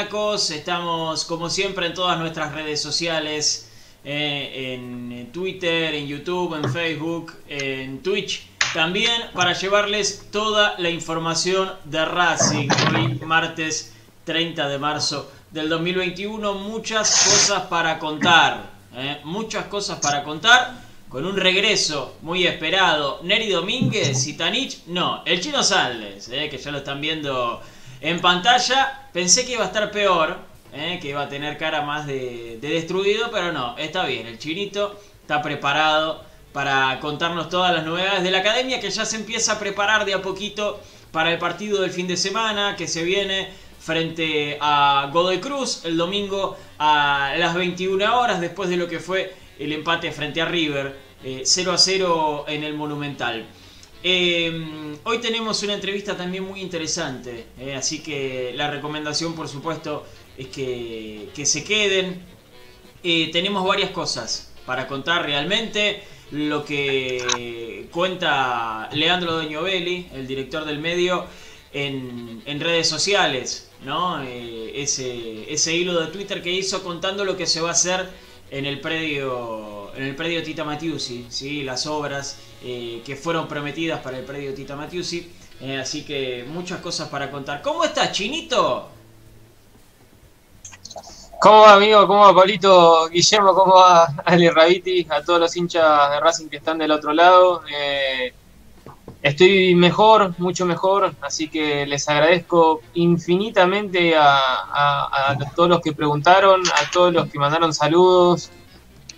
Estamos como siempre en todas nuestras redes sociales, eh, en Twitter, en YouTube, en Facebook, en Twitch. También para llevarles toda la información de Racing. Hoy martes 30 de marzo del 2021, muchas cosas para contar. eh, muchas cosas para contar con un regreso muy esperado. Neri Domínguez y Tanich, no, el chino Salles, eh, que ya lo están viendo en pantalla. Pensé que iba a estar peor, eh, que iba a tener cara más de, de destruido, pero no, está bien. El chinito está preparado para contarnos todas las novedades de la academia, que ya se empieza a preparar de a poquito para el partido del fin de semana que se viene frente a Godoy Cruz el domingo a las 21 horas después de lo que fue el empate frente a River, eh, 0 a 0 en el Monumental. Eh, hoy tenemos una entrevista también muy interesante, eh, así que la recomendación por supuesto es que, que se queden. Eh, tenemos varias cosas para contar realmente. Lo que cuenta Leandro Doñovelli, el director del medio, en, en redes sociales, ¿no? Eh, ese, ese hilo de Twitter que hizo contando lo que se va a hacer en el predio, en el predio Tita Matiusi, ¿sí? las obras eh, que fueron prometidas para el predio Tita Matiusi. Eh, así que muchas cosas para contar. ¿Cómo estás, Chinito? ¿Cómo va, amigo? ¿Cómo va, Pablito? Guillermo, ¿cómo va Ale Raviti? A todos los hinchas de Racing que están del otro lado. Eh, estoy mejor, mucho mejor, así que les agradezco infinitamente a todos los que preguntaron, a todos los que mandaron saludos.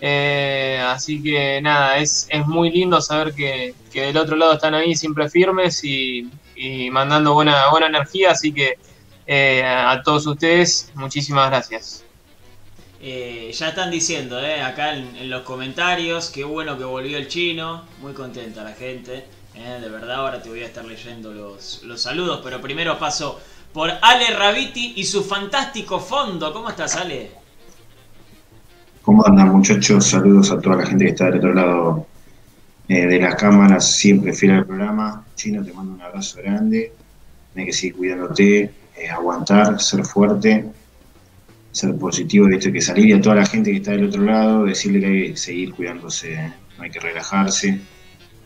Eh, así que nada, es, es muy lindo saber que, que del otro lado están ahí siempre firmes y, y mandando buena, buena energía, así que eh, a todos ustedes, muchísimas gracias. Eh, ya están diciendo, acá en, los comentarios, qué bueno que volvió el chino, muy contenta la gente, de verdad ahora te voy a estar leyendo los, los saludos, pero primero paso por Ale Raviti y su fantástico fondo. ¿Cómo estás, Ale? ¿Cómo andan muchachos? Saludos a toda la gente que está del otro lado eh, de las cámaras, siempre fiel al programa. Chino, te mando un abrazo grande. Tienes que seguir cuidándote, eh, aguantar, ser fuerte, ser positivo, viste que salir y a toda la gente que está del otro lado, decirle que hay que seguir cuidándose, no hay que relajarse,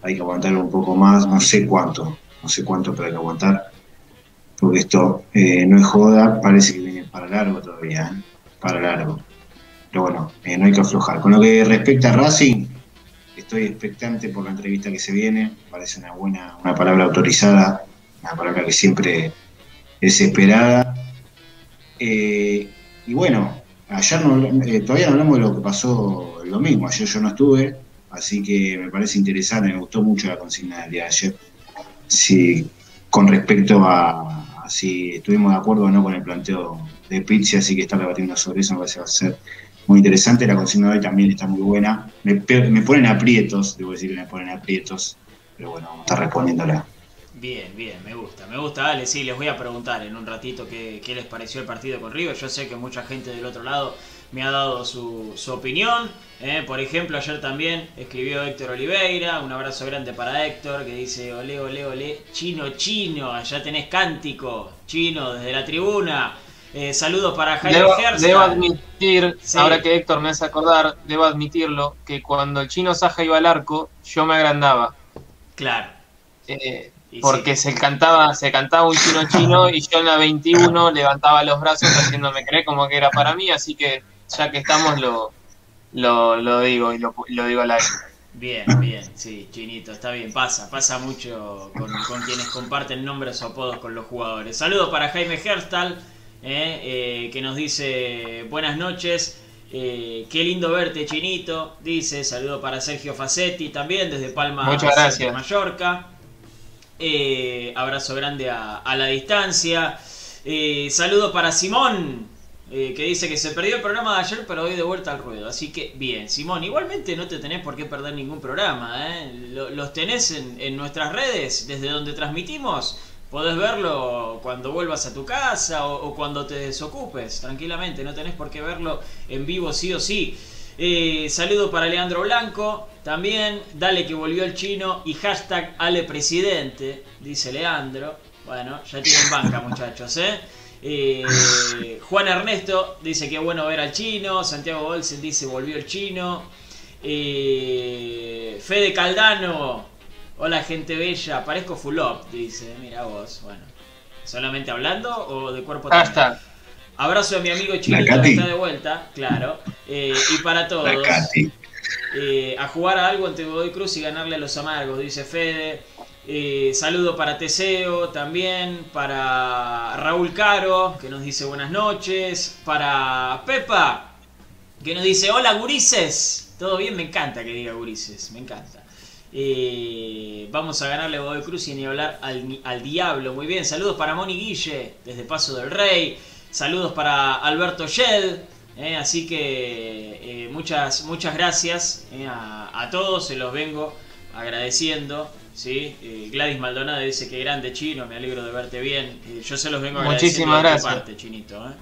hay que aguantar un poco más, no sé cuánto, no sé cuánto, pero hay que aguantar, porque esto eh, no es joda, parece que viene para largo todavía, ¿eh? para largo. Pero bueno, eh, no hay que aflojar. Con lo que respecta a Racing, estoy expectante por la entrevista que se viene. Parece una buena, una palabra autorizada, una palabra que siempre es esperada. Eh, y bueno, ayer no, eh, todavía no hablamos de lo que pasó el domingo. Ayer yo no estuve, así que me parece interesante, me gustó mucho la consigna del día de ayer. Sí, con respecto a, si estuvimos de acuerdo o no con el planteo de Pizzi, así que está debatiendo sobre eso, me parece va a ser muy interesante. La consigna de hoy también está muy buena. Me, me ponen aprietos, debo decir que me ponen aprietos, pero bueno, vamos a estar respondiéndola. Bien, bien, me gusta, me gusta, Ale, sí, les voy a preguntar en un ratito qué, qué les pareció el partido con River. Yo sé que mucha gente del otro lado me ha dado su, su opinión. eh, Por ejemplo, ayer también escribió Héctor Oliveira, un abrazo grande para Héctor, que dice, ole, ole, ole, chino, chino, allá tenés cántico, chino, desde la tribuna. Eh, saludos para Jaime Debo, debo admitir, Sí. ahora que Héctor me hace acordar, debo admitirlo, que cuando el chino Saja iba al arco, yo me agrandaba. Claro. Eh, porque sí. se cantaba, se cantaba un chino chino y yo en la 21 levantaba los brazos haciéndome creer como que era para mí, así que ya que estamos lo, lo, lo digo y lo, lo digo al aire. Bien, bien, sí, Chinito, está bien, pasa, pasa mucho con, con quienes comparten nombres o apodos con los jugadores. Saludos para Jaime Herstal, eh, eh, que nos dice buenas noches, eh, qué lindo verte Chinito, dice, saludo para Sergio Facetti también desde Palma Muchas gracias. de Mallorca. Eh, abrazo grande a, a la distancia. Eh, saludo para Simón, eh, que dice que se perdió el programa de ayer, pero hoy de vuelta al ruedo. Así que bien, Simón, igualmente no te tenés por qué perder ningún programa. Lo- los tenés en, en nuestras redes, desde donde transmitimos. Podés verlo cuando vuelvas a tu casa o, cuando te desocupes, tranquilamente. No tenés por qué verlo en vivo sí o sí. Eh, saludo para Leandro Blanco, también, dale que volvió el chino y hashtag Ale Presidente, dice Leandro. Bueno, ya tienen banca muchachos, ¿eh? Eh, Juan Ernesto dice que bueno ver al chino, Santiago Olsen dice volvió el chino. Eh, Fede Caldano, hola gente bella, parezco full up, dice, mira vos, bueno. ¿Solamente hablando o de cuerpo también? Hashtag. Abrazo a mi amigo Chinito que está de vuelta, claro. Eh, y para todos, eh, a jugar a algo ante Godoy Cruz y ganarle a los amargos, dice Fede. Eh, saludo para Teseo también, para Raúl Caro, que nos dice buenas noches, para Pepa, que nos dice hola gurises. Todo bien, me encanta que diga gurises, me encanta. Eh, vamos a ganarle a Godoy Cruz y ni hablar al, al diablo. Muy bien, saludos para Moni Guille, desde Paso del Rey. Saludos para Alberto Shell. eh, así que eh, muchas, muchas gracias a, a todos, se los vengo agradeciendo. ¿sí? Gladys Maldonado dice que grande chino, me alegro de verte bien. Yo se los vengo agradeciendo Muchísimas de tu gracias. parte, chinito.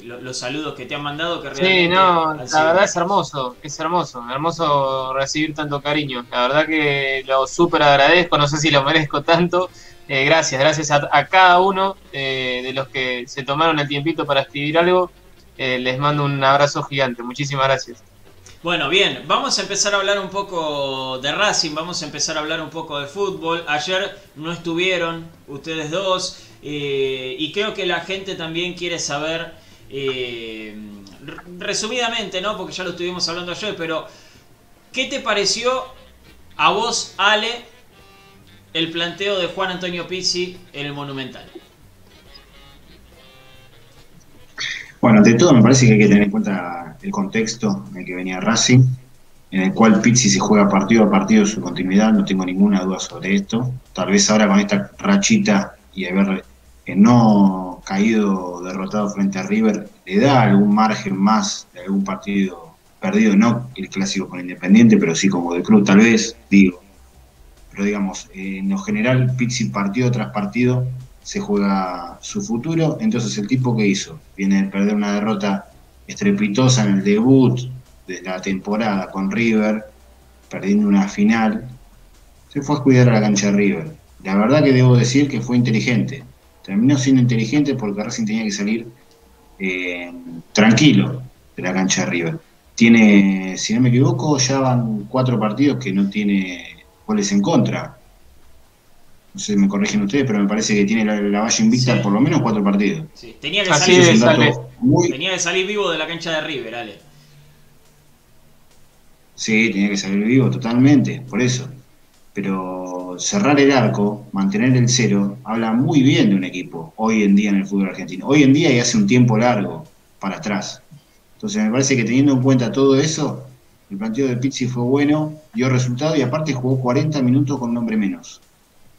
Los saludos que te han mandado que Sí, no, la sido- verdad es hermoso, es hermoso, hermoso recibir tanto cariño. La verdad que lo súper agradezco, no sé si lo merezco tanto. Eh, gracias, gracias a, a cada uno eh, de los que se tomaron el tiempito para escribir algo. Eh, les mando un abrazo gigante, muchísimas gracias. Bueno, bien, vamos a empezar a hablar un poco de Racing, vamos a empezar a hablar un poco de fútbol. Ayer no estuvieron ustedes dos eh, y creo que la gente también quiere saber, eh, resumidamente, ¿no? Porque ya lo estuvimos hablando ayer, pero ¿qué te pareció a vos, Ale, el planteo de Juan Antonio Pizzi en el Monumental? Bueno, ante todo me parece que hay que tener en cuenta el contexto en el que venía Racing, en el cual Pizzi se juega partido a partido su continuidad, no tengo ninguna duda sobre esto. Tal vez ahora con esta rachita y haber eh, no caído derrotado frente a River, le da algún margen más de algún partido perdido, no el clásico con Independiente, pero sí como de Cruz, tal vez, digo. Pero digamos, eh, en lo general, Pizzi partido tras partido se juega su futuro. Entonces, el tipo que hizo viene de perder una derrota estrepitosa en el debut de la temporada con River, perdiendo una final. Se fue a cuidar a la cancha de River. La verdad que debo decir que fue inteligente. Terminó siendo inteligente porque Racing tenía que salir eh, tranquilo de la cancha de River. Tiene, si no me equivoco, ya van cuatro partidos que no tiene goles en contra. No sé si me corrigen ustedes, pero me parece que tiene la, la valla invicta Sí. por lo menos cuatro partidos. Sí, tenía que Así salir, muy, tenía que salir vivo de la cancha de River, Ale. Sí, tenía que salir vivo totalmente, por eso. Pero cerrar el arco, mantener el cero, habla muy bien de un equipo hoy en día en el fútbol argentino. Hoy en día y hace un tiempo largo para atrás. Entonces me parece que teniendo en cuenta todo eso, el planteo de Pizzi fue bueno, dio resultado y aparte jugó 40 minutos con un hombre menos.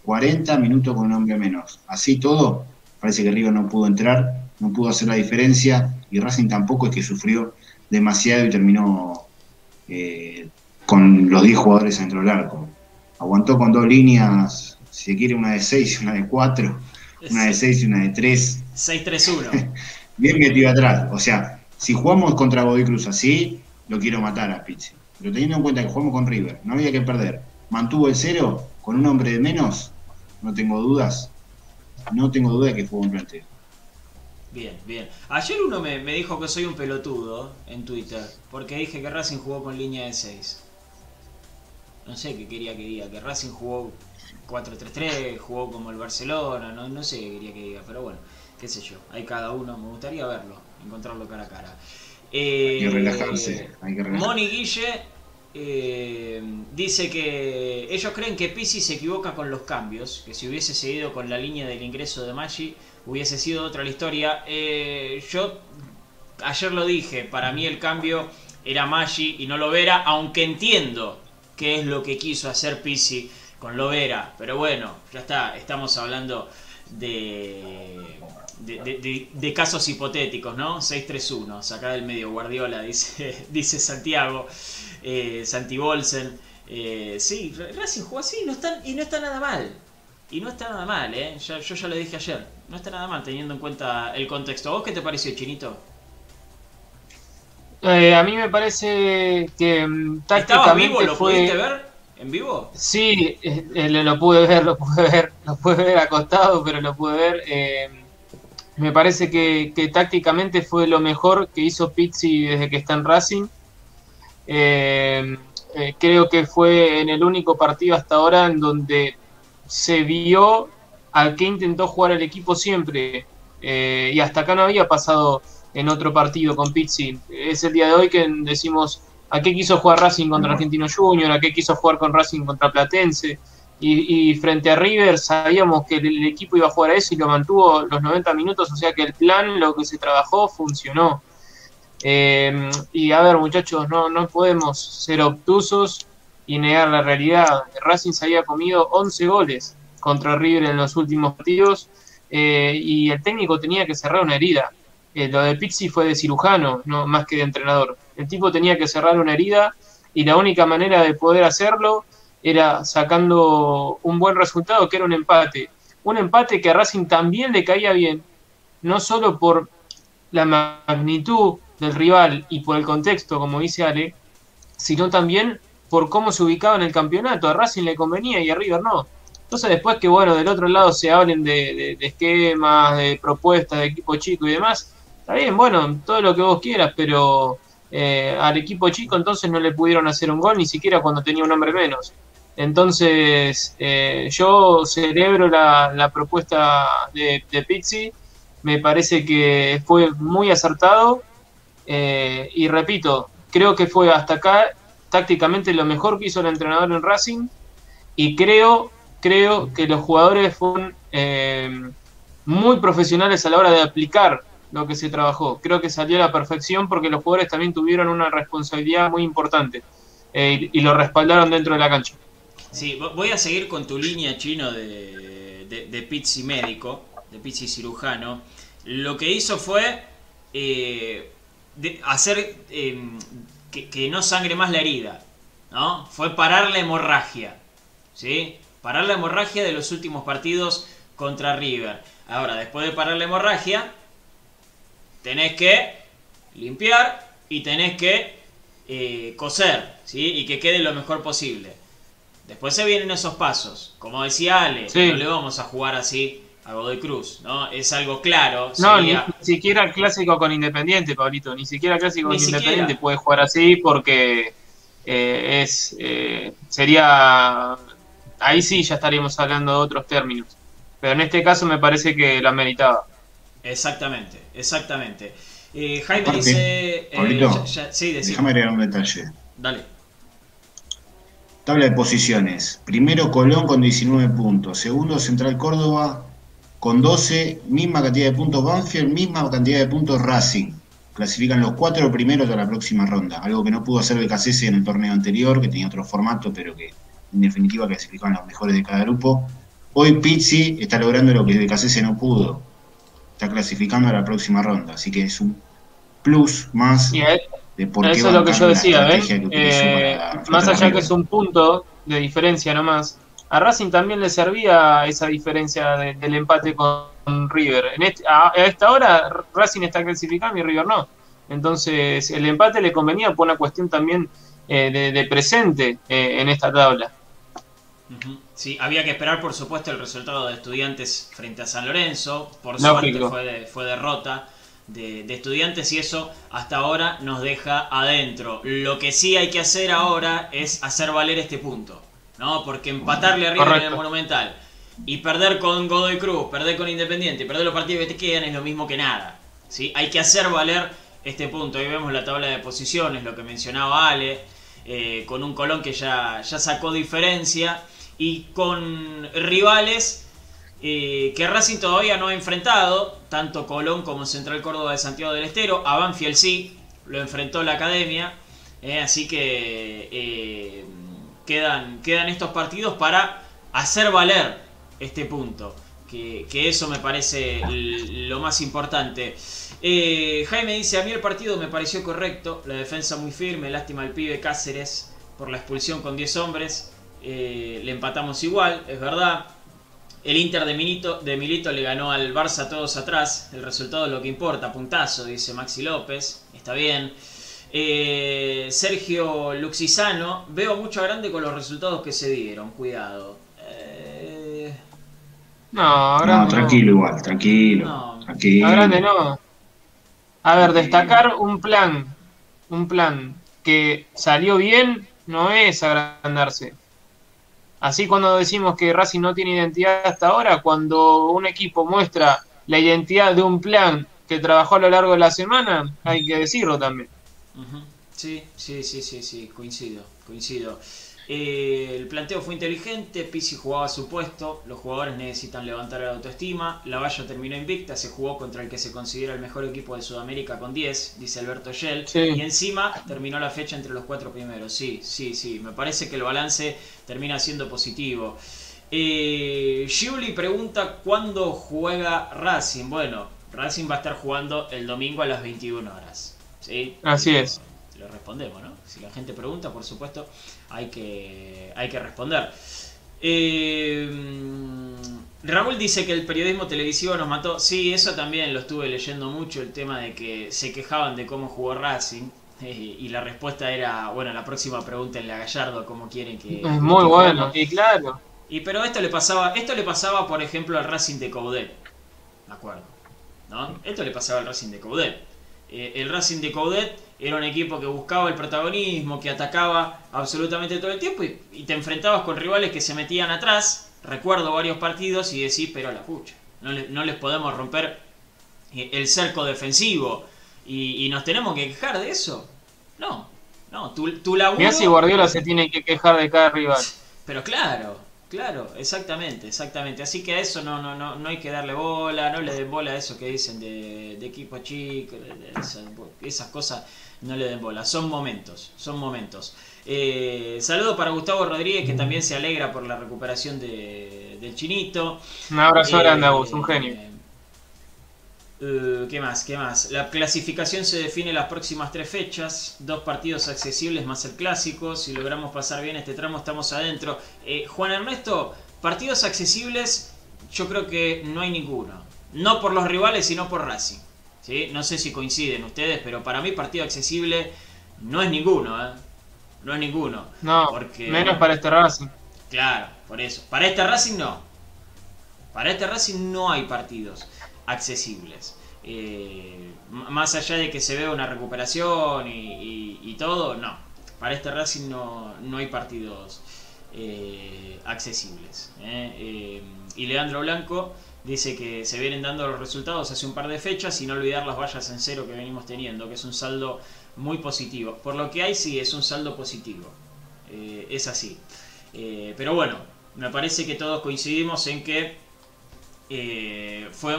40 minutos con un hombre menos. Así todo, parece que River no pudo entrar, no pudo hacer la diferencia y Racing tampoco es que sufrió demasiado y terminó eh, con los 10 jugadores dentro del arco. Aguantó con dos líneas, si se quiere, una de 6 y una de 4, una de 6 y una de 3, 6-3-1. bien metido atrás. O sea, si jugamos contra Godoy Cruz así, lo quiero matar a Pizzi. Pero teniendo en cuenta que jugamos con River, no había que perder. Mantuvo el cero con un hombre de menos, no tengo dudas. No tengo duda de que fue un planteo. Bien, bien. Ayer uno me, me dijo que soy un pelotudo en Twitter, porque dije que Racing jugó con línea de 6. No sé qué quería que diga, que Racing jugó 4-3-3, jugó como el Barcelona, no, no sé qué quería que diga, pero bueno, qué sé yo, hay cada uno, me gustaría verlo, encontrarlo cara a cara. Hay que Eh, relajarse, hay que relajarse. Moni Guille eh, dice que ellos creen que Pizzi se equivoca con los cambios, que si hubiese seguido con la línea del ingreso de Maggi hubiese sido otra la historia. Eh, yo ayer lo dije, para mí el cambio era Maggi y no Lovera, aunque entiendo qué es lo que quiso hacer Pizzi con Lovera, pero bueno, ya está, estamos hablando de, de, casos hipotéticos, ¿no? 6-3-1, saca del medio Guardiola, dice, dice Santiago, eh, Santi Bolsen. Eh, sí, Racing jugó así no está, y no está nada mal. Y no está nada mal, ¿eh? Yo ya lo dije ayer. No está nada mal teniendo en cuenta el contexto. ¿A vos qué te pareció, Chinito? Eh, a mí me parece que mm, ¿Estaba vivo? tácticamente ¿Lo fue... pudiste ver en vivo? Sí, eh, eh, lo pude ver, lo pude ver, lo pude ver acostado, pero lo pude ver. eh, me parece que, que tácticamente fue lo mejor que hizo Pizzi desde que está en Racing. Creo que fue en el único partido hasta ahora en donde se vio al que intentó jugar el equipo siempre. Y hasta acá no había pasado en otro partido con Pizzi. Es el día de hoy que decimos a qué quiso jugar Racing contra Argentino Junior, a qué quiso jugar con Racing contra Platense. Y, y frente a River sabíamos que el, el equipo iba a jugar a eso y lo mantuvo los 90 minutos, o sea que el plan, lo que se trabajó, funcionó. Eh, y a ver, muchachos, no, no podemos ser obtusos y negar la realidad. Racing se había comido 11 goles contra River en los últimos partidos eh, y el técnico tenía que cerrar una herida. Eh, lo de Pizzi fue de cirujano, no más que de entrenador. El tipo tenía que cerrar una herida y la única manera de poder hacerlo era sacando un buen resultado, que era un empate. Un empate que a Racing también le caía bien, no solo por la magnitud del rival y por el contexto, como dice Ale, sino también por cómo se ubicaba en el campeonato. A Racing le convenía y a River no. Entonces después que, bueno, del otro lado se hablen de, esquemas, de propuestas de equipo chico y demás, está bien, bueno, todo lo que vos quieras, pero eh, al equipo chico entonces no le pudieron hacer un gol ni siquiera cuando tenía un hombre menos. Entonces, eh, yo celebro la, la propuesta de, de Pizzi, me parece que fue muy acertado. Eh, y repito, creo que fue hasta acá tácticamente lo mejor que hizo el entrenador en Racing. Y creo, creo que los jugadores fueron muy profesionales a la hora de aplicar lo que se trabajó. Creo que salió a la perfección porque los jugadores también tuvieron una responsabilidad muy importante eh, y, lo respaldaron dentro de la cancha. Sí, vo- voy a seguir con tu línea chino de, de, Pizzi médico, de Pizzi cirujano. Lo que hizo fue eh, hacer eh, que, que no sangre más la herida, ¿no? Fue parar la hemorragia, ¿sí? Parar la hemorragia de los últimos partidos contra River. Ahora, después de parar la hemorragia, tenés que limpiar y tenés que eh, coser, ¿sí? Y que quede lo mejor posible. Después se vienen esos pasos. Como decía Ale, Sí. no le vamos a jugar así a Godoy Cruz, ¿no? Es algo claro. No, ni, sería- ni siquiera clásico con Independiente, Pablito. Ni siquiera clásico Ni con siquiera. Independiente puede jugar así porque eh, es eh, sería ahí sí ya estaríamos hablando de otros términos. Pero en este caso me parece que la meritaba. Exactamente, exactamente. Eh, Jaime Aparte, dice... eh, Pablito, ya- ya- sí. Déjame agregar un detalle. Dale. Tabla de posiciones. Primero Colón con 19 puntos. Segundo Central Córdoba con 12. Misma cantidad de puntos Banfield, misma cantidad de puntos Racing. Clasifican los cuatro primeros a la próxima ronda. Algo que no pudo hacer BKC en el torneo anterior, que tenía otro formato, pero que en definitiva clasificaban los mejores de cada grupo. Hoy Pizzi está logrando lo que BKC no pudo. Está clasificando a la próxima ronda. Así que es un plus más de por qué eso es lo que yo decía, utilizó Eh, para más allá que es un punto de diferencia nomás, a Racing también le servía esa diferencia de- del empate con River. En este- a, a esta hora Racing está clasificando y River no. Entonces el empate le convenía por una cuestión también eh, de, de presente eh, en esta tabla. Ujú. Sí, había que esperar, por supuesto, el resultado de Estudiantes frente a San Lorenzo. Por suerte fue, de- fue derrota de, de Estudiantes y eso hasta ahora nos deja adentro. Lo que sí hay que hacer ahora es hacer valer este punto, ¿no? Porque empatarle arriba en el. Monumental y perder con Godoy Cruz, perder con Independiente, perder los partidos que te quedan es lo mismo que nada. ¿sí? Hay que hacer valer este punto. Ahí vemos la tabla de posiciones, lo que mencionaba Ale, eh, con un Colón que ya, ya sacó diferencia y con rivales eh, que Racing todavía no ha enfrentado, tanto Colón como Central Córdoba de Santiago del Estero. A Banfield sí, lo enfrentó la academia, eh, así que eh, quedan, quedan estos partidos para hacer valer este punto. Que, que eso me parece lo más importante. Jaime dice, a mí el partido me pareció correcto, la defensa muy firme, lástima al pibe Cáceres por la expulsión con 10 hombres, Eh, le empatamos igual, es verdad. El Inter de Milito, de Milito le ganó al Barça todos atrás, el resultado es lo que importa, puntazo, dice Maxi López, está bien. Eh, Sergio Luxisano, veo mucho a grande con los resultados que se dieron, cuidado. Eh, No, No, grande no. tranquilo igual, tranquilo. No. tranquilo. A grande no. A ver, destacar un plan, un plan que salió bien no es agrandarse. Así cuando decimos que Racing no tiene identidad hasta ahora, cuando un equipo muestra la identidad de un plan que trabajó a lo largo de la semana, hay que decirlo también. Sí, sí, sí, sí, sí, coincido, coincido. Eh, el planteo fue inteligente, Pizzi jugaba a su puesto, los jugadores necesitan levantar la autoestima, la valla terminó invicta, se jugó contra el que se considera el mejor equipo de Sudamérica con 10, dice Alberto Shell, Sí. y encima terminó la fecha entre los cuatro primeros, sí, sí, sí, me parece que el balance termina siendo positivo. Eh, Giuli pregunta cuándo juega Racing. Bueno, Racing va a estar jugando el domingo a las 21 horas. ¿sí? Así es. Lo respondemos, ¿no? Si la gente pregunta, por supuesto, hay que, hay que responder. Eh, Raúl dice que el periodismo televisivo nos mató. Sí, eso también lo estuve leyendo mucho, el tema de que se quejaban de cómo jugó Racing. eh, y la respuesta era, bueno, la próxima pregúntenle a Gallardo cómo quieren que... Es muy que bueno, y claro. Y pero esto le pasaba, esto le pasaba, por ejemplo, al Racing de Coudet. ¿De acuerdo? ¿No? Esto le pasaba al Racing de Coudet. Eh, el Racing de Coudet era un equipo que buscaba el protagonismo, que atacaba absolutamente todo el tiempo y, y te enfrentabas con rivales que se metían atrás. Recuerdo varios partidos y decís, pero la pucha, no, le- no les podemos romper eh, el cerco defensivo y, y nos tenemos que quejar de eso. No, no, tu, tu laburo... Mirá si Guardiola se tiene que quejar de cada rival. Pero claro, claro, exactamente, exactamente. Así que a eso no, no, no, no hay que darle bola, no le den bola a eso que dicen de, de equipo chico, de- de esas, esas cosas no le den bola. Son momentos, son momentos. Eh, saludo para Gustavo Rodríguez que también se alegra por la recuperación de, del chinito. Un abrazo Eh, grande a vos, un genio. eh, ¿Qué más? ¿Qué más? La clasificación se define las próximas tres fechas, dos partidos accesibles más el clásico. Si logramos pasar bien este tramo, estamos adentro. Eh, Juan Ernesto, partidos accesibles, yo creo que no hay ninguno. No por los rivales, sino por Racing. ¿Sí? No sé si coinciden ustedes, pero para mí partido accesible no es ninguno. ¿eh? No es ninguno. No, porque- menos para este Racing. Claro, por eso. Para este Racing no. Para este Racing no hay partidos accesibles. Eh, más allá de que se vea una recuperación y, y- y todo, no. Para este Racing no, no hay partidos eh, accesibles. y Leandro Blanco dice que se vienen dando los resultados hace un par de fechas y no olvidar las vallas en cero que venimos teniendo, que es un saldo muy positivo. Por lo que hay, sí, es un saldo positivo. Eh, es así. Eh, pero bueno, me parece que todos coincidimos en que eh, fue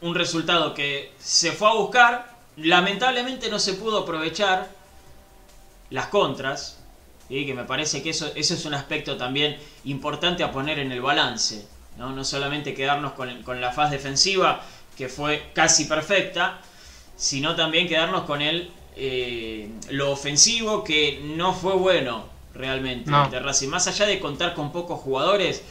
un resultado que se fue a buscar, lamentablemente no se pudo aprovechar las contras, ¿sí? que me parece que eso, eso es un aspecto también importante a poner en el balance, no, no solamente quedarnos con, con la faz defensiva, que fue casi perfecta, sino también quedarnos con el, eh, lo ofensivo, que no fue bueno realmente No. de Racing. Más allá de contar con pocos jugadores,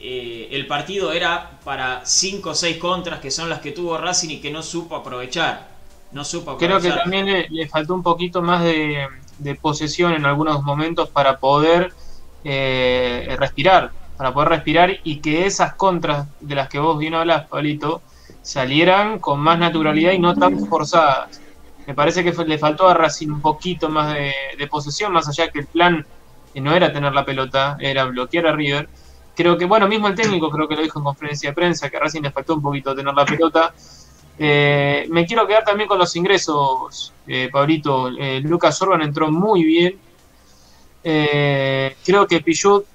eh, el partido era para 5 o 6 contras, que son las que tuvo Racing y que no supo aprovechar. No supo Creo que también le, le faltó un poquito más de, de posesión en algunos momentos para poder eh, respirar. Para poder respirar y que esas contras de las que vos bien hablas, Pablito, salieran con más naturalidad y no tan forzadas. Me parece que le faltó a Racing un poquito más de, posesión, más allá que el plan no era tener la pelota, era bloquear a River. Creo que, bueno, mismo el técnico creo que lo dijo en conferencia de prensa, que a Racing le faltó un poquito tener la pelota. Eh, me quiero quedar también con los ingresos, eh, Pablito. Eh, Lucas Orban entró muy bien. creo que Pichot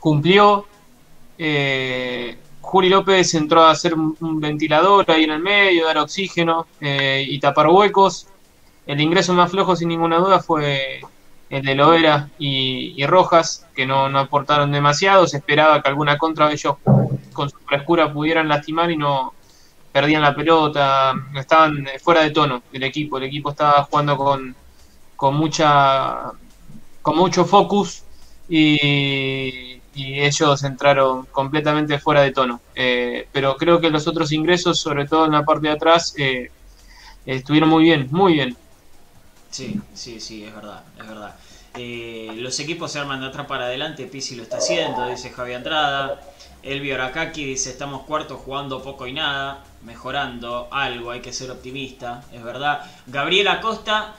cumplió. Juli López entró a hacer un, ventilador ahí en el medio, dar oxígeno eh, y tapar huecos. El ingreso más flojo, sin ninguna duda, fue el de Loera y, Rojas, que no, aportaron demasiado. Se esperaba que alguna contra de ellos con su frescura pudieran lastimar y no perdían la pelota. Estaban fuera de tono el equipo. El equipo estaba jugando con, con mucha con mucho focus y y ellos entraron completamente fuera de tono. Eh, pero creo que los otros ingresos, sobre todo en la parte de atrás, eh, estuvieron muy bien, muy bien. Sí, sí, sí, es verdad, es verdad. Eh, los equipos se arman de atrás para adelante, Pisi lo está haciendo, dice Javi Andrada. Elvio Arakaki dice, estamos cuartos jugando poco y nada, mejorando algo, hay que ser optimista, es verdad. Gabriela Costa,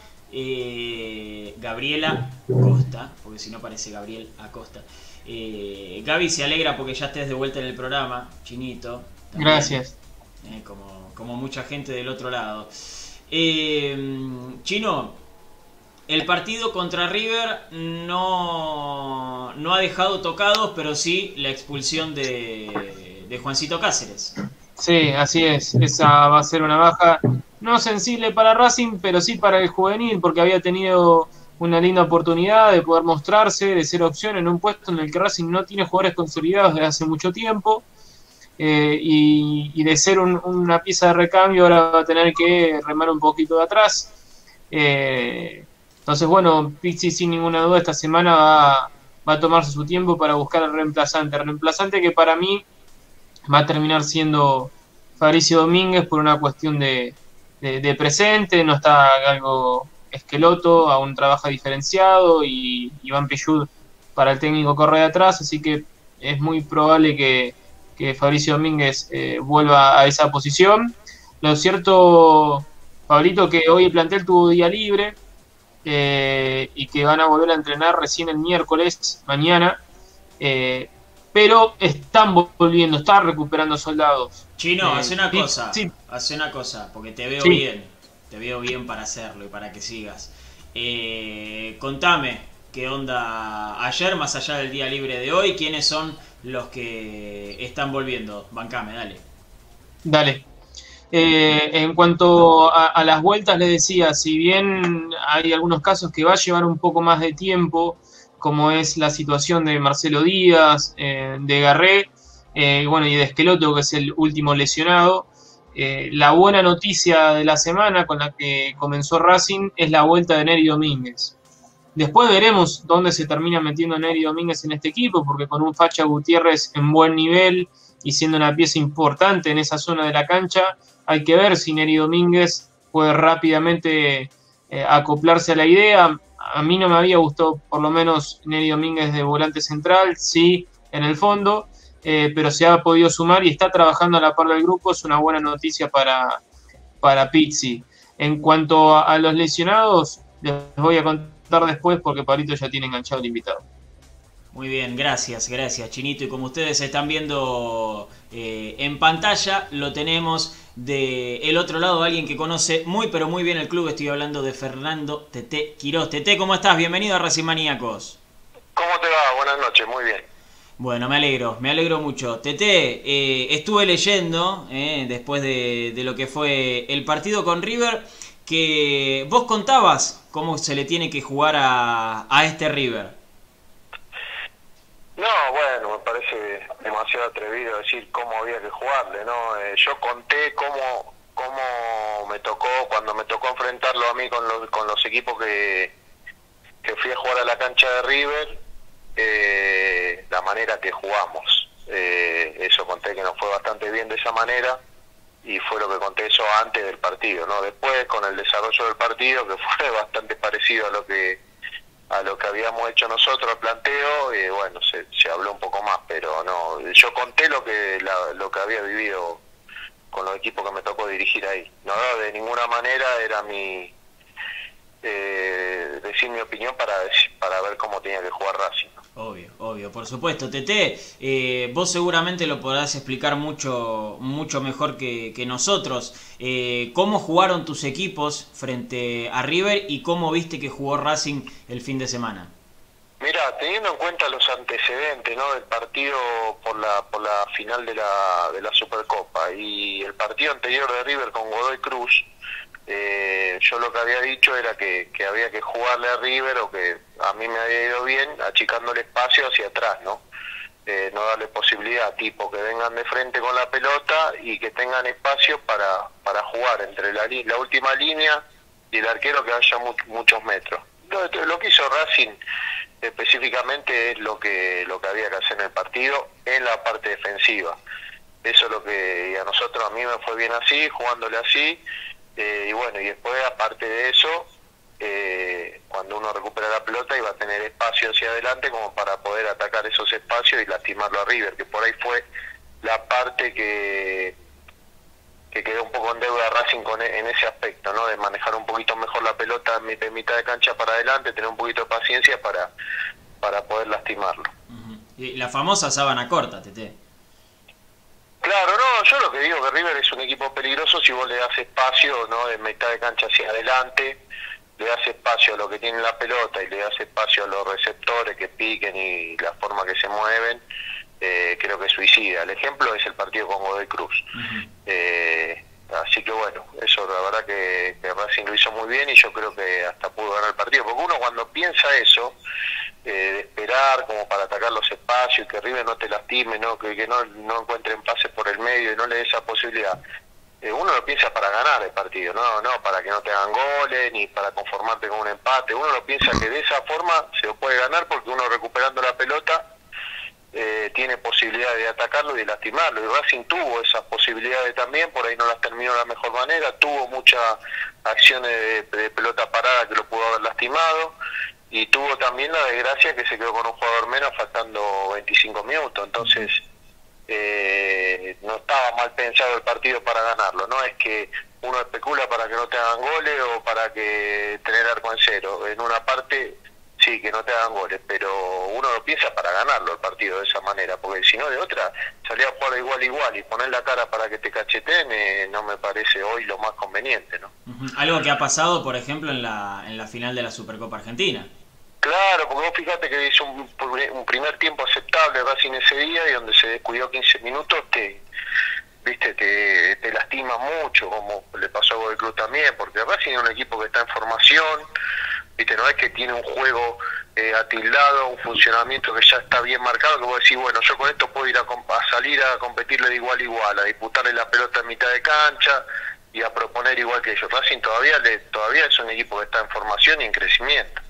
Gabriela Costa, porque si no parece Gabriel Acosta. Eh, Gaby se alegra porque ya estés de vuelta en el programa, Chinito. Gracias. Eh, como, como, mucha gente del otro lado. Eh, Chino, el partido contra River no, no ha dejado tocados, pero sí la expulsión de, de Juancito Cáceres. Sí, así es. Esa va a ser una baja no sensible para Racing, pero sí para el juvenil, porque había tenido una linda oportunidad de poder mostrarse, de ser opción en un puesto en el que Racing no tiene jugadores consolidados desde hace mucho tiempo eh, y, de ser una pieza de recambio ahora va a tener que remar un poquito de atrás. Eh, entonces, bueno, Pixi sin ninguna duda esta semana va, a tomarse su tiempo para buscar al reemplazante. El reemplazante que para mí va a terminar siendo Fabricio Domínguez por una cuestión de, de presente, no está algo Esqueloto aún trabaja diferenciado y Iván Pillud para el técnico corre de atrás, así que es muy probable que, Fabricio Domínguez eh, vuelva a esa posición. Lo cierto, Pablito, que hoy el plantel tuvo día libre eh, y que van a volver a entrenar recién el miércoles, mañana, eh, pero están volviendo, están recuperando soldados. Chino, hace una cosa, hace una cosa, porque te veo bien te veo bien para hacerlo y para que sigas. Eh, contame qué onda ayer, más allá del día libre de hoy, quiénes son los que están volviendo. Bancame, dale. Dale. Eh, en cuanto a, las vueltas, le decía, si bien hay algunos casos que va a llevar un poco más de tiempo, como es la situación de Marcelo Díaz, eh, de Garré, bueno, y de Esqueloto, que es el último lesionado, eh, la buena noticia de la semana con la que comenzó Racing es la vuelta de Neri Domínguez. Después veremos dónde se termina metiendo Neri Domínguez en este equipo, porque con un Facha Gutiérrez en buen nivel y siendo una pieza importante en esa zona de la cancha, hay que ver si Neri Domínguez puede rápidamente eh, acoplarse a la idea. A mí no me había gustado por lo menos Neri Domínguez de volante central, sí, en el fondo, eh, pero se ha podido sumar y está trabajando a la par del grupo, es una buena noticia para, para Pizzi. En cuanto a, los lesionados, les voy a contar después porque Pablito ya tiene enganchado el invitado. Muy bien, gracias, gracias Chinito. Y como ustedes están viendo eh, en pantalla, lo tenemos de el otro lado, alguien que conoce muy pero muy bien el club. Estoy hablando de Fernando Tete Quiroz. Tete, ¿cómo estás? Bienvenido a Racing Maníacos. ¿Cómo te va? Buenas noches, muy bien. Bueno, me alegro, me alegro mucho. Tete, eh, estuve leyendo, eh, después de, lo que fue el partido con River, que vos contabas cómo se le tiene que jugar a, este River. No, bueno, me parece demasiado atrevido decir cómo había que jugarle, ¿no? Eh, yo conté cómo, cómo me tocó, cuando me tocó enfrentarlo a mí con los, con los equipos que, que fui a jugar a la cancha de River, eh, la manera que jugamos. Eh, eso conté que nos fue bastante bien de esa manera y fue lo que conté eso antes del partido, ¿no? Después con el desarrollo del partido que fue bastante parecido a lo que a lo que habíamos hecho nosotros, el planteo, y bueno, se, se habló un poco más, pero no, yo conté lo que, la- lo que había vivido con los equipos que me tocó dirigir ahí. No, de ninguna manera era mi eh, decir mi opinión para, para ver cómo tenía que jugar Racing. Obvio, obvio, por supuesto. Tete, eh, vos seguramente lo podrás explicar mucho, mucho mejor que, que nosotros. Eh, ¿Cómo jugaron tus equipos frente a River y cómo viste que jugó Racing el fin de semana? Mira, teniendo en cuenta los antecedentes ¿no? del partido por la por la final de la, de la Supercopa y el partido anterior de River con Godoy Cruz, eh, yo lo que había dicho era que, que había que jugarle a River o que a mí me había ido bien achicando el espacio hacia atrás, ¿no? Eh, no darle posibilidad, tipo que vengan de frente con la pelota y que tengan espacio para, para jugar entre la, la última línea y el arquero que haya mu- muchos metros. Lo, lo que hizo Racing específicamente es lo que lo que había que hacer en el partido en la parte defensiva. Eso es lo que a nosotros, a mí me fue bien así, jugándole así. Eh, y bueno, y después aparte de eso, eh, cuando uno recupera la pelota iba a tener espacio hacia adelante como para poder atacar esos espacios y lastimarlo a River, que por ahí fue la parte que que quedó un poco en deuda Racing con, e- en ese aspecto, ¿no? De manejar un poquito mejor la pelota de mitad de cancha para adelante, tener un poquito de paciencia para, para poder lastimarlo. Y La famosa sábana corta, Tete. Claro, no, yo lo que digo que River es un equipo peligroso si vos le das espacio, ¿no? De mitad de cancha hacia adelante, le das espacio a lo que tiene la pelota y le das espacio a los receptores que piquen y la forma que se mueven, eh, creo que suicida. El ejemplo es el partido con Godoy Cruz. Eh, así que bueno, eso la verdad que, que Racing lo hizo muy bien y yo creo que hasta pudo ganar el partido. Porque uno cuando piensa eso, eh, de esperar como para atacar los espacios y que River no te lastime, ¿no? que, no, no encuentren pases por el medio y no le dé esa posibilidad. eh, uno lo piensa para ganar el partido, no no para que no te hagan goles ni para conformarte con un empate. Uno lo piensa que de esa forma se lo puede ganar porque uno recuperando la pelota eh, tiene posibilidad de atacarlo y de lastimarlo. Y Racing tuvo esas posibilidades también, por ahí no las terminó de la mejor manera, tuvo muchas acciones de, pelota parada que lo pudo haber lastimado y tuvo también la desgracia que se quedó con un jugador menos faltando 25 minutos. Entonces, eh, no estaba mal pensado el partido para ganarlo, no es que uno especula para que no te hagan goles o para que tener arco en cero. En una parte sí, que no te hagan goles, pero uno lo piensa para ganarlo el partido de esa manera, porque si no de otra, salir a jugar igual igual y poner la cara para que te cacheteen eh, no me parece hoy lo más conveniente, ¿no? Algo que ha pasado, por ejemplo, en la, en la final de la Supercopa Argentina. Claro, porque vos fíjate que hizo un, un primer tiempo aceptable Racing ese día y donde se descuidó 15 minutos te viste te, te lastima mucho como le pasó a Godoy Cruz también porque Racing es un equipo que está en formación viste no es que tiene un juego eh, atildado un funcionamiento que ya está bien marcado que vos decís bueno yo con esto puedo ir a, salir a competirle de igual a igual a disputarle la pelota en mitad de cancha y a proponer igual que ellos Racing todavía le, todavía es un equipo que está en formación y en crecimiento.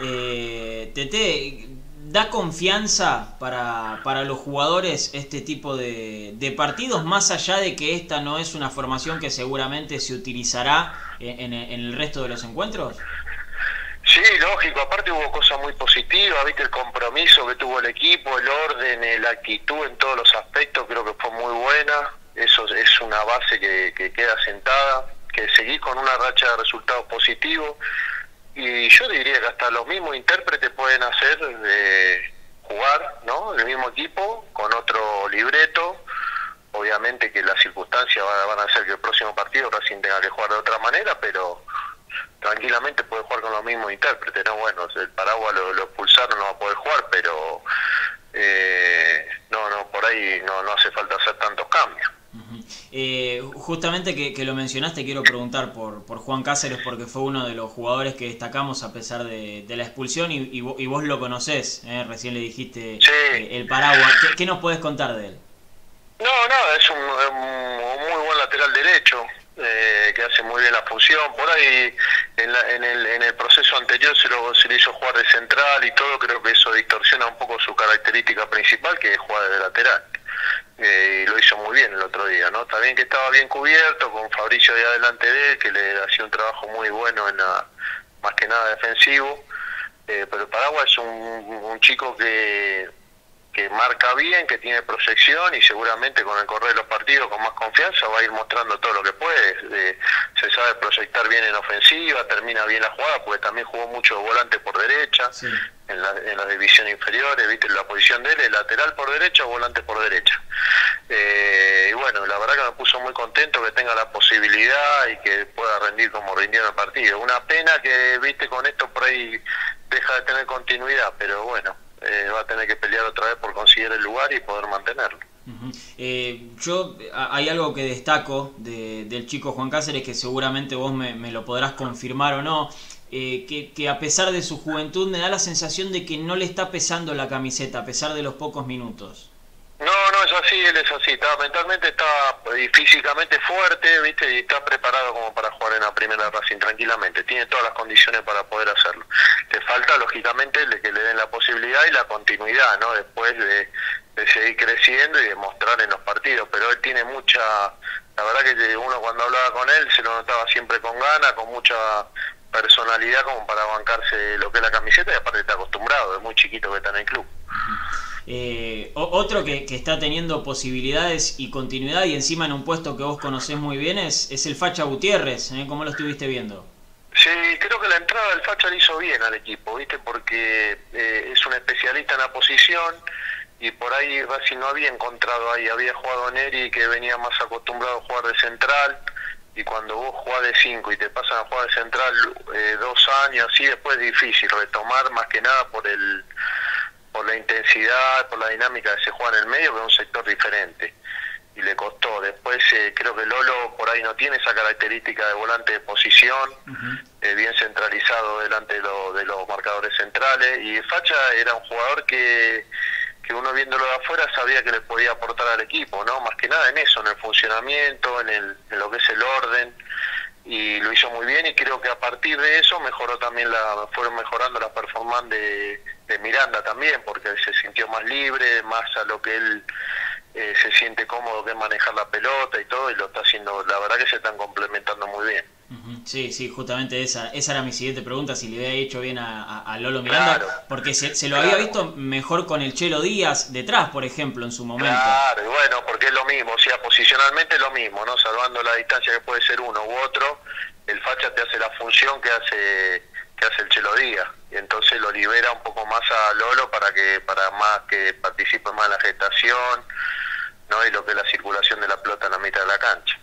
Eh, Tete, ¿da confianza para, para los jugadores este tipo de, de partidos, más allá de que esta no es una formación que seguramente se utilizará en, el resto de los encuentros? Sí, lógico, aparte hubo cosas muy positivas, viste el compromiso que tuvo el equipo, el orden, la actitud en todos los aspectos, creo que fue muy buena, eso es una base que, que queda sentada, que seguir con una racha de resultados positivos y yo diría que hasta los mismos intérpretes pueden hacer jugar, ¿no? El mismo equipo con otro libreto, obviamente que las circunstancias van, van a hacer que el próximo partido Racing tenga que jugar de otra manera, pero tranquilamente puede jugar con los mismos intérpretes, ¿no? Bueno, el Paraguas lo, lo expulsaron, no va a poder jugar, pero eh, no, no, por ahí no, no hace falta hacer tantos cambios. Eh, justamente que, que lo mencionaste, quiero preguntar por, por Juan Cáceres, porque fue uno de los jugadores que destacamos a pesar de, de la expulsión y, y vo- y vos lo conocés, ¿eh? recién le dijiste Sí. eh, el paraguas. ¿Qué, qué nos puedes contar de él? No, no, es un, un muy buen lateral derecho, eh, que hace muy bien la función. Por ahí, en, la- en el, en el proceso anterior se, lo, se le hizo jugar de central y todo, creo que eso distorsiona un poco su característica principal, que es jugar de lateral. Eh, y lo hizo muy bien el otro día, ¿no? También que estaba bien cubierto, con Fabricio de adelante de él, que le hacía un trabajo muy bueno en la, más que nada defensivo. Eh, pero Paraguay es un, un chico que, que marca bien, que tiene proyección y seguramente con el correr de los partidos con más confianza va a ir mostrando todo lo que puede. se sabe proyectar bien en ofensiva, termina bien la jugada, porque también jugó mucho volante por derecha en, la, en las divisiones inferiores, viste la posición de él, lateral por derecha o volante por derecha. Eh, y bueno, la verdad que me puso muy contento que tenga la posibilidad y que pueda rendir como rindió en el partido. Una pena que, viste, con esto por ahí deja de tener continuidad, pero bueno, eh, va a tener que pelear otra vez por conseguir el lugar y poder mantenerlo. Eh, yo hay algo que destaco del chico Juan Cáceres que seguramente vos me, lo podrás confirmar o no, eh, que, que, a pesar de su juventud me da la sensación de que no le está pesando la camiseta a pesar de los pocos minutos. No, no es así, él es así, está, mentalmente está y físicamente fuerte, viste, y está preparado como para jugar en la primera Racing tranquilamente, tiene todas las condiciones para poder hacerlo. Le falta, lógicamente, que le den la posibilidad y la continuidad, ¿no? Después de, seguir creciendo y demostrar en los partidos, pero él tiene mucha, la verdad que uno cuando hablaba con él se lo notaba siempre con ganas, con mucha personalidad como para bancarse lo que es la camiseta y aparte está acostumbrado, es muy chiquito que está en el club. Eh, otro que, está teniendo posibilidades y continuidad y encima en un puesto que vos conocés muy bien es, es el Facha Gutiérrez, ¿eh? ¿cómo lo estuviste viendo? Sí, creo que la entrada del Facha le hizo bien al equipo, ¿viste? Porque eh, es un especialista en la posición y por ahí si no había encontrado ahí, había jugado Neri que venía más acostumbrado a jugar de central y cuando vos jugás de 5 y te pasan a jugar de central eh, dos años, así después es difícil retomar más que nada por el por la intensidad, por la dinámica que se juega en el medio, que es un sector diferente. Y le costó. Después eh, creo que Lolo por ahí no tiene esa característica de volante de posición, eh, bien centralizado delante de, de, los marcadores centrales. Y Facha era un jugador que, que uno viéndolo de afuera sabía que le podía aportar al equipo, ¿no? Más que nada en eso, en el funcionamiento, en, el, en lo que es el orden y lo hizo muy bien y creo que a partir de eso mejoró también la fueron mejorando la performance de, Miranda también porque se sintió más libre más a lo que él eh, se siente cómodo que manejar la pelota y todo y lo está haciendo la verdad que se están complementando muy bien. Sí, sí, justamente esa, esa era mi siguiente pregunta, si le había hecho bien a, Lolo Miranda, porque se, lo había visto mejor con el Chelo Díaz detrás, por ejemplo, en su momento. Claro, y bueno, porque es lo mismo, o sea, posicionalmente es lo mismo, ¿no? Salvando la distancia que puede ser uno u otro, el facha te hace la función que hace que hace el Chelo Díaz, y entonces lo libera un poco más a Lolo para que para más que participe más en la gestación, ¿no? Y lo que es la circulación de la pelota en la mitad de la cancha.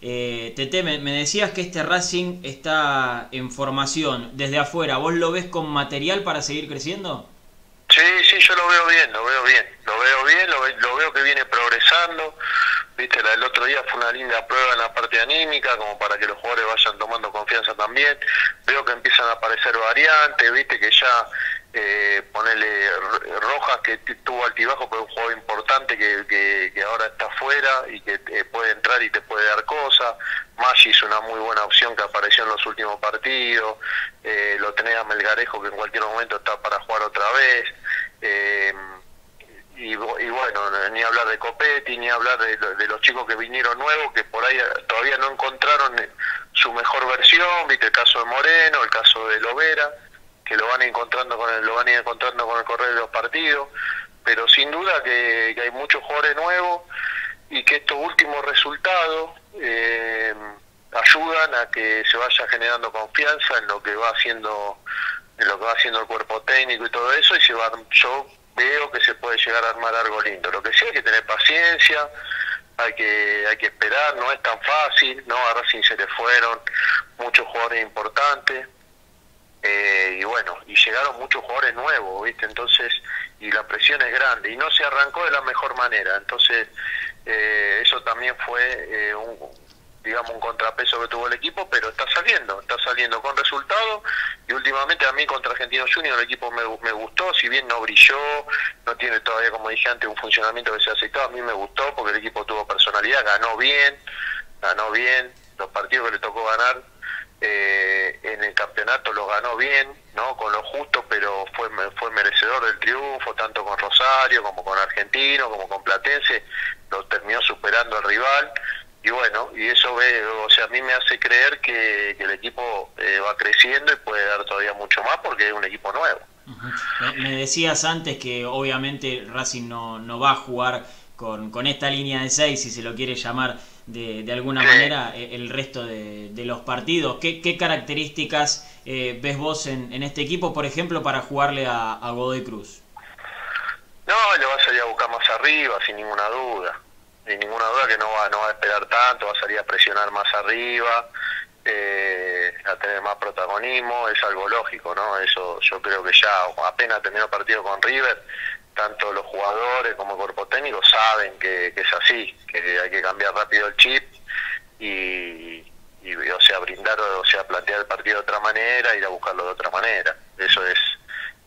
Eh, Tete, me, decías que este Racing está en formación desde afuera. ¿Vos lo ves con material para seguir creciendo? Sí, sí, yo lo veo bien, lo veo bien, lo veo bien, lo, veo que viene progresando. Viste, la del otro día fue una linda prueba en la parte anímica, como para que los jugadores vayan tomando confianza también. Veo que empiezan a aparecer variantes, viste, que ya eh, ponerle Rojas que tuvo altibajo pero un juego importante que, ahora está afuera y que eh, puede entrar y te puede dar cosas. Maggi es una muy buena opción que apareció en los últimos partidos. Eh, lo tenés a Melgarejo que en cualquier momento está para jugar otra vez. Eh, y, bueno, ni hablar de Copetti, ni hablar de, de, los chicos que vinieron nuevos, que por ahí todavía no encontraron su mejor versión, viste el caso de Moreno, el caso de Lovera, que lo van encontrando con el, lo van encontrando con el correr de los partidos, pero sin duda que, hay muchos jugadores nuevos y que estos últimos resultados eh, ayudan a que se vaya generando confianza en lo que va haciendo en lo que va haciendo el cuerpo técnico y todo eso y se va yo veo que se puede llegar a armar algo lindo. Lo que sí hay que tener paciencia hay que hay que esperar no es tan fácil no a Racing se le fueron muchos jugadores importantes eh, y llegaron muchos jugadores nuevos, ¿viste? Entonces, y la presión es grande, y no se arrancó de la mejor manera, entonces eh, eso también fue eh, un, digamos, un contrapeso que tuvo el equipo, pero está saliendo, está saliendo con resultados, y últimamente a mí contra Argentinos Juniors el equipo me, me gustó, si bien no brilló, no tiene todavía, como dije antes, un funcionamiento que se ha aceptado, a mí me gustó porque el equipo tuvo personalidad, ganó bien, ganó bien, los partidos que le tocó ganar eh, en el campeonato lo ganó bien, no con lo justo, pero fue, fue merecedor del triunfo, tanto con Rosario como con Argentino, como con Platense, lo terminó superando al rival. Y bueno, y eso ve, o sea, a mí me hace creer que, que el equipo eh, va creciendo y puede dar todavía mucho más porque es un equipo nuevo. me, decías antes que obviamente Racing no, no va a jugar con, con esta línea de 6, si se lo quiere llamar de, de alguna manera, eh, el resto de, de los partidos. ¿Qué, qué características eh, ves vos en, en este equipo, por ejemplo, para jugarle a, a Godoy Cruz? No, le va a salir a buscar más arriba, sin ninguna duda. Sin ninguna duda que no va, no va a esperar tanto, va a salir a presionar más arriba, eh, a tener más protagonismo, es algo lógico, ¿no? Eso yo creo que ya apenas terminó el partido con River, tanto los jugadores como el cuerpo técnico saben que, es así, que hay que cambiar rápido el chip y, o sea, brindar, o sea, plantear el partido de otra manera, ir a buscarlo de otra manera. Eso es,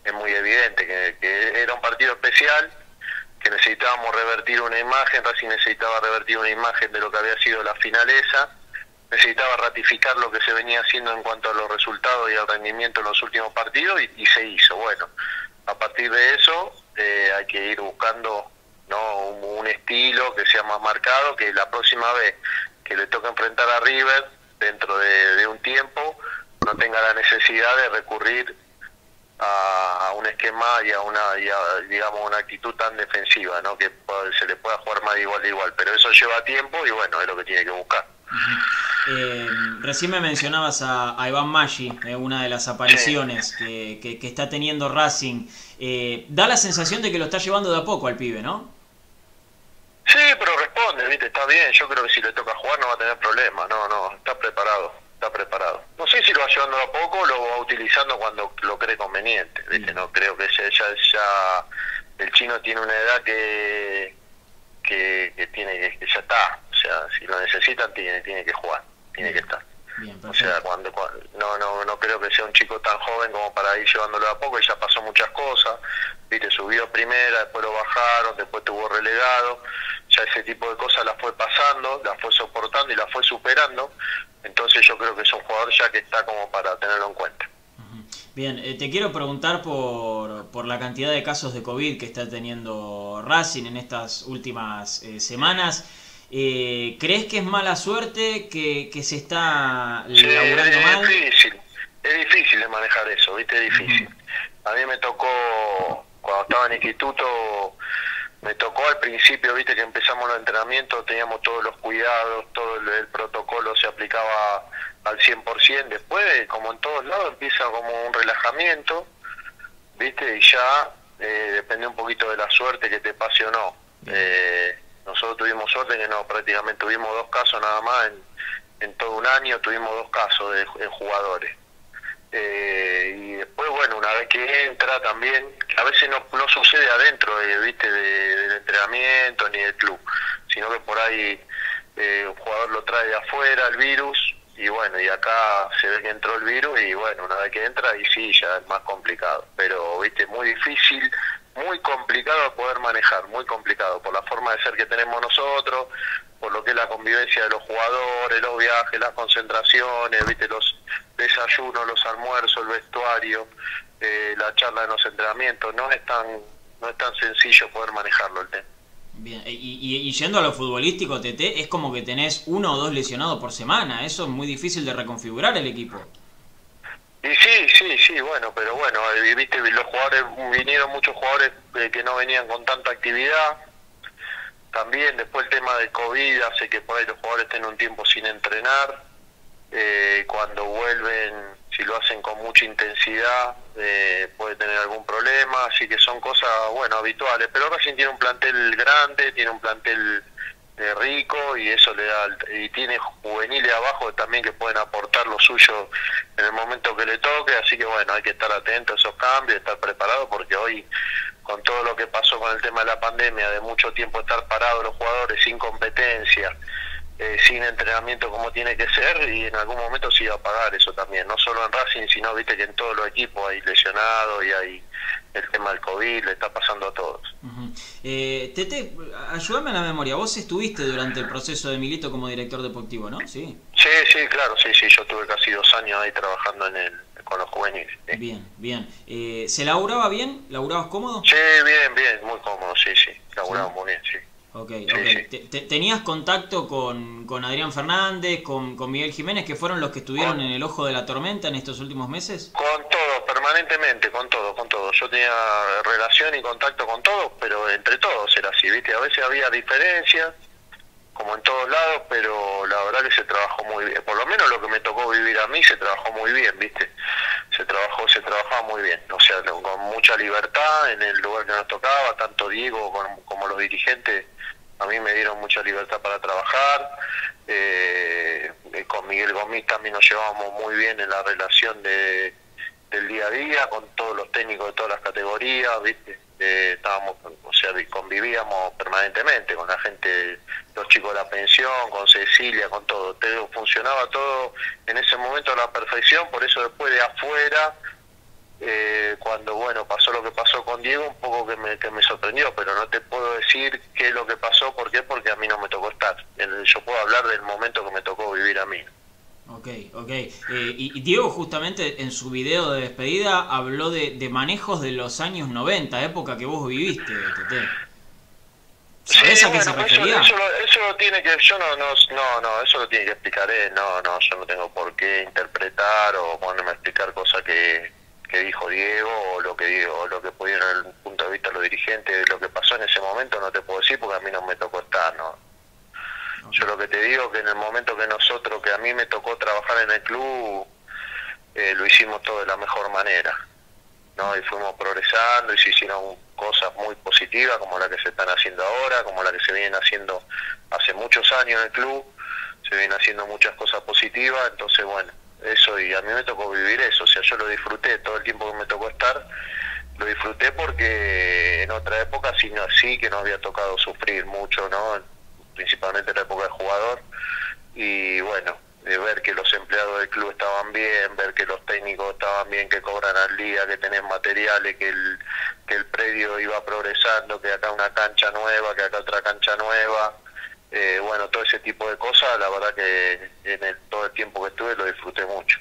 es muy evidente, que, era un partido especial, que necesitábamos revertir una imagen, Racing necesitaba revertir una imagen de lo que había sido la finaleza, necesitaba ratificar lo que se venía haciendo en cuanto a los resultados y al rendimiento en los últimos partidos y se hizo. Bueno, a partir de eso eh, hay que ir buscando no un, estilo que sea más marcado, que la próxima vez que le toque enfrentar a River dentro de, de un tiempo no tenga la necesidad de recurrir a, un esquema y a una y a, digamos una actitud tan defensiva, ¿no? Que se le pueda jugar más de igual a igual, pero eso lleva tiempo y bueno, es lo que tiene que buscar. Eh, recién me mencionabas a, a Iván Maggi, eh, una de las apariciones que, que- que está teniendo Racing. Eh, da la sensación de que lo está llevando de a poco al pibe, ¿no? Sí, pero responde, ¿viste? Está bien, yo creo que si le toca jugar no va a tener problema, no, no, está preparado, está preparado. No sé si lo va llevando de a poco o lo va utilizando cuando lo cree conveniente, ¿viste? No creo que ya, ya, ya el chino tiene una edad que, que, que tiene que, que ya está, sea, si lo necesitan tiene, tiene que jugar, tiene que estar. Bien, O sea, cuando, cuando- no, no, no creo que sea un chico tan joven como para ir llevándolo a poco, y ya pasó muchas cosas, viste, subió a primera, después lo bajaron, después tuvo relegado, ya ese tipo de cosas las fue pasando, las fue soportando y las fue superando, entonces yo creo que es un jugador ya que está como para tenerlo en cuenta. Bien, eh, te quiero preguntar por, por la cantidad de casos de COVID que está teniendo Racing en estas últimas eh, semanas. Eh, ¿Crees que es mala suerte que, que se está laburando es mal? difícil, es difícil de manejar eso, ¿viste? Es difícil. A mí me tocó, cuando estaba en instituto, me tocó al principio, ¿viste? Que empezamos los entrenamientos, teníamos todos los cuidados, todo el, el protocolo se aplicaba al 100%. Después, como en todos lados, empieza como un relajamiento, ¿viste? Y ya eh, depende un poquito de la suerte que te pase o no. Eh, nosotros tuvimos suerte que no, prácticamente tuvimos dos casos nada más en, todo un año, tuvimos dos casos de, jugadores. Eh, y después, bueno, una vez que entra también, a veces no, no sucede adentro, eh, viste, de- del entrenamiento ni del club, sino que por ahí eh, un jugador lo trae de afuera el virus y bueno, y acá se ve que entró el virus y bueno, una vez que entra y sí, ya es más complicado, pero viste, muy difícil, muy complicado de poder manejar, muy complicado por la forma de ser que tenemos nosotros, por lo que es la convivencia de los jugadores, los viajes, las concentraciones, viste los desayunos, los almuerzos, el vestuario, eh, la charla de los entrenamientos, no es tan no es tan sencillo poder manejarlo el tema. Bien, y, y- y yendo a lo futbolístico, TT, es como que tenés uno o dos lesionados por semana. Eso es muy difícil de reconfigurar el equipo. Y sí, sí, sí, bueno, pero bueno, eh, viste, los jugadores, vinieron muchos jugadores eh, que no venían con tanta actividad. También después el tema del COVID hace que por ahí los jugadores estén un tiempo sin entrenar. Eh, cuando vuelven, si lo hacen con mucha intensidad, eh, puede tener algún problema. Así que son cosas, bueno, habituales. Pero Racing tiene un plantel grande, tiene un plantel rico y eso le da y tiene juveniles abajo también que pueden aportar lo suyo en el momento que le toque así que bueno hay que estar atento a esos cambios estar preparado porque hoy con todo lo que pasó con el tema de la pandemia de mucho tiempo estar parados los jugadores sin competencia eh, sin entrenamiento como tiene que ser y en algún momento se iba a pagar eso también no solo en Racing sino viste que en todos los equipos hay lesionados y hay el tema del COVID le está pasando a todos Ujú. Eh, Tete, ayúdame a la memoria. Vos estuviste durante el proceso de Milito como director deportivo, ¿no? Sí. Sí, sí, claro, sí, sí, yo tuve casi dos años ahí trabajando en el, con los juveniles. Sí. Bien, bien. Eh, ¿Se laburaba bien? ¿Laburabas cómodo? Sí, bien, bien, muy cómodo, sí, sí, laburamos muy bien, sí. Ok, Sí, ok. sí. Te- te- ¿Tenías contacto con, con Adrián Fernández, con, con Miguel Jiménez, que fueron los que estuvieron en el ojo de la tormenta en estos últimos meses? Con todo, permanentemente, con todo, con todo. Yo tenía relación y contacto con todos, pero entre todos era así, ¿viste? A veces había diferencias, como en todos lados, pero la verdad que se trabajó muy bien. Por lo menos lo que me tocó vivir a mí se trabajó muy bien, ¿viste? Se trabajó, se trabajaba muy bien. O sea, con mucha libertad en el lugar que nos tocaba, tanto Diego como, como los dirigentes a mí me dieron mucha libertad para trabajar. Eh, eh, con Miguel Gomis también nos llevábamos muy bien en la relación de, del día a día, con todos los técnicos de todas las categorías, ¿viste? Eh, estábamos, o sea, convivíamos permanentemente con la gente, los chicos de la pensión, con Cecilia, con todo. Pero funcionaba todo en ese momento a la perfección, por eso después de afuera eh, cuando bueno pasó lo que pasó con Diego un poco que me, que me sorprendió pero no te puedo decir qué es lo que pasó por qué porque a mí no me tocó estar yo puedo hablar del momento que me tocó vivir a mí Ok, ok. Eh, y, y Diego justamente en su video de despedida habló de, de manejos de los años 90, época que vos viviste, Tete. ¿Sabés Sí, a qué se bueno, eso, refería? eso, lo- eso lo tiene que yo no, no no no eso lo tiene que explicar él no no yo no tengo por qué interpretar o ponerme a explicar cosas que, que dijo Diego o lo que digo o lo que pudieron desde el punto de vista los dirigentes de lo que pasó en ese momento no te puedo decir porque a mí no me tocó estar no Yo lo que te digo que en el momento que nosotros, que a mí me tocó trabajar en el club, eh, lo hicimos todo de la mejor manera, ¿no? Y fuimos progresando y se hicieron cosas muy positivas como la que se están haciendo ahora, como la que se vienen haciendo hace muchos años en el club, se vienen haciendo muchas cosas positivas, entonces bueno, eso y a mí me tocó vivir eso, o sea, yo lo disfruté todo el tiempo que me tocó estar, lo disfruté porque en otra época sí, no, sí que nos había tocado sufrir mucho, ¿no? principalmente en la época de jugador, y bueno, de ver que los empleados del club estaban bien, ver que los técnicos estaban bien, que cobran al día, que tenés materiales, que el, que el predio iba progresando, que acá una cancha nueva, que acá otra cancha nueva, eh, bueno, todo ese tipo de cosas, la verdad que en el, todo el tiempo que estuve lo disfruté mucho.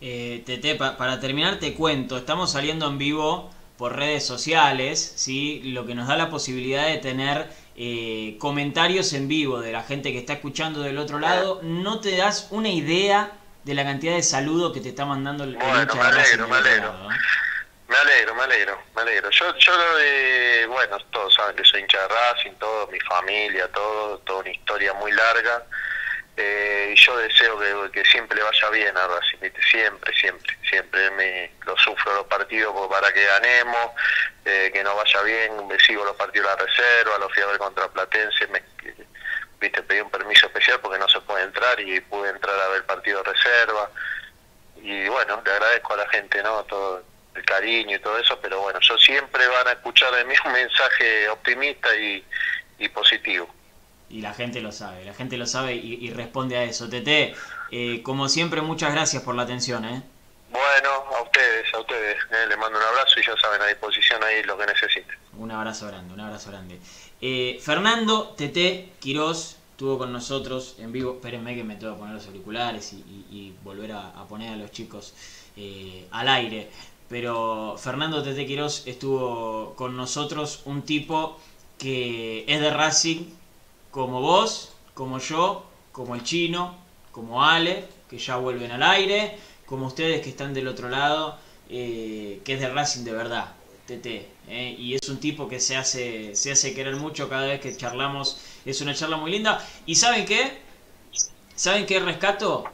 Eh, Tete, pa- para terminar te cuento, estamos saliendo en vivo por redes sociales, ¿sí? lo que nos da la posibilidad de tener eh, comentarios en vivo de la gente que está escuchando del otro lado. No te das una idea de la cantidad de saludos que te está mandando el, Bueno, me alegro, me alegro. lado, ¿eh? Me alegro, me alegro, me alegro. Yo, yo eh, bueno, todos saben que soy hincha de Racing, todo, mi familia, todo, toda una historia muy larga. Eh, y yo deseo que, siempre vaya bien a Racing, ¿viste? siempre, siempre, siempre me lo sufro los partidos para que ganemos, eh, que nos vaya bien, me sigo los partidos de la reserva, los fui a ver contra Platense, me, viste, pedí un permiso especial porque no se puede entrar y pude entrar a ver partido de reserva y bueno, le agradezco a la gente, ¿no? Todo el cariño y todo eso, pero bueno, yo siempre van a escuchar de mí un mensaje optimista y, y positivo. Y la gente lo sabe, la gente lo sabe y, y responde a eso. Tete, eh, como siempre, muchas gracias por la atención. ¿eh? Bueno, a ustedes, a ustedes, eh, les mando un abrazo y ya saben, a disposición ahí lo que necesiten. Un abrazo grande, un abrazo grande. Eh, Fernando Tete Quirós estuvo con nosotros en vivo. Espérenme que me tengo que poner los auriculares y, y- y volver a, a poner a los chicos eh, al aire. Pero Fernando Tete Quirós estuvo con nosotros, un tipo que es de Racing, como vos, como yo, como el chino, como Ale, que ya vuelven al aire, como ustedes que están del otro lado, eh, que es de Racing de verdad, TT. eh, y es un tipo que se hace, se hace querer mucho cada vez que charlamos. Es una charla muy linda. ¿Y saben qué? ¿Saben qué rescato?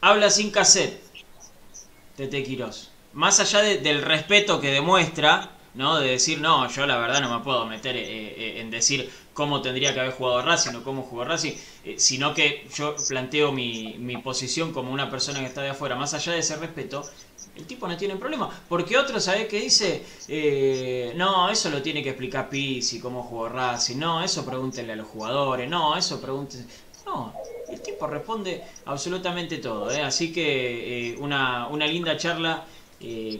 Habla sin cassette. Tete Quirós. Más allá de- del respeto que demuestra, ¿no? De decir, no, yo la verdad no me puedo meter eh, eh, en decir cómo tendría que haber jugado Racing o cómo jugó Racing, eh, sino que yo planteo mi, mi posición como una persona que está de afuera. Más allá de ese respeto, el tipo no tiene problema. Porque otro, ¿sabés qué dice? Eh, no, eso lo tiene que explicar Pizzi, cómo jugó Racing. No, eso pregúntenle a los jugadores. No, eso pregúntenle... No, el tipo responde absolutamente todo. ¿eh? Así que eh, una, una linda charla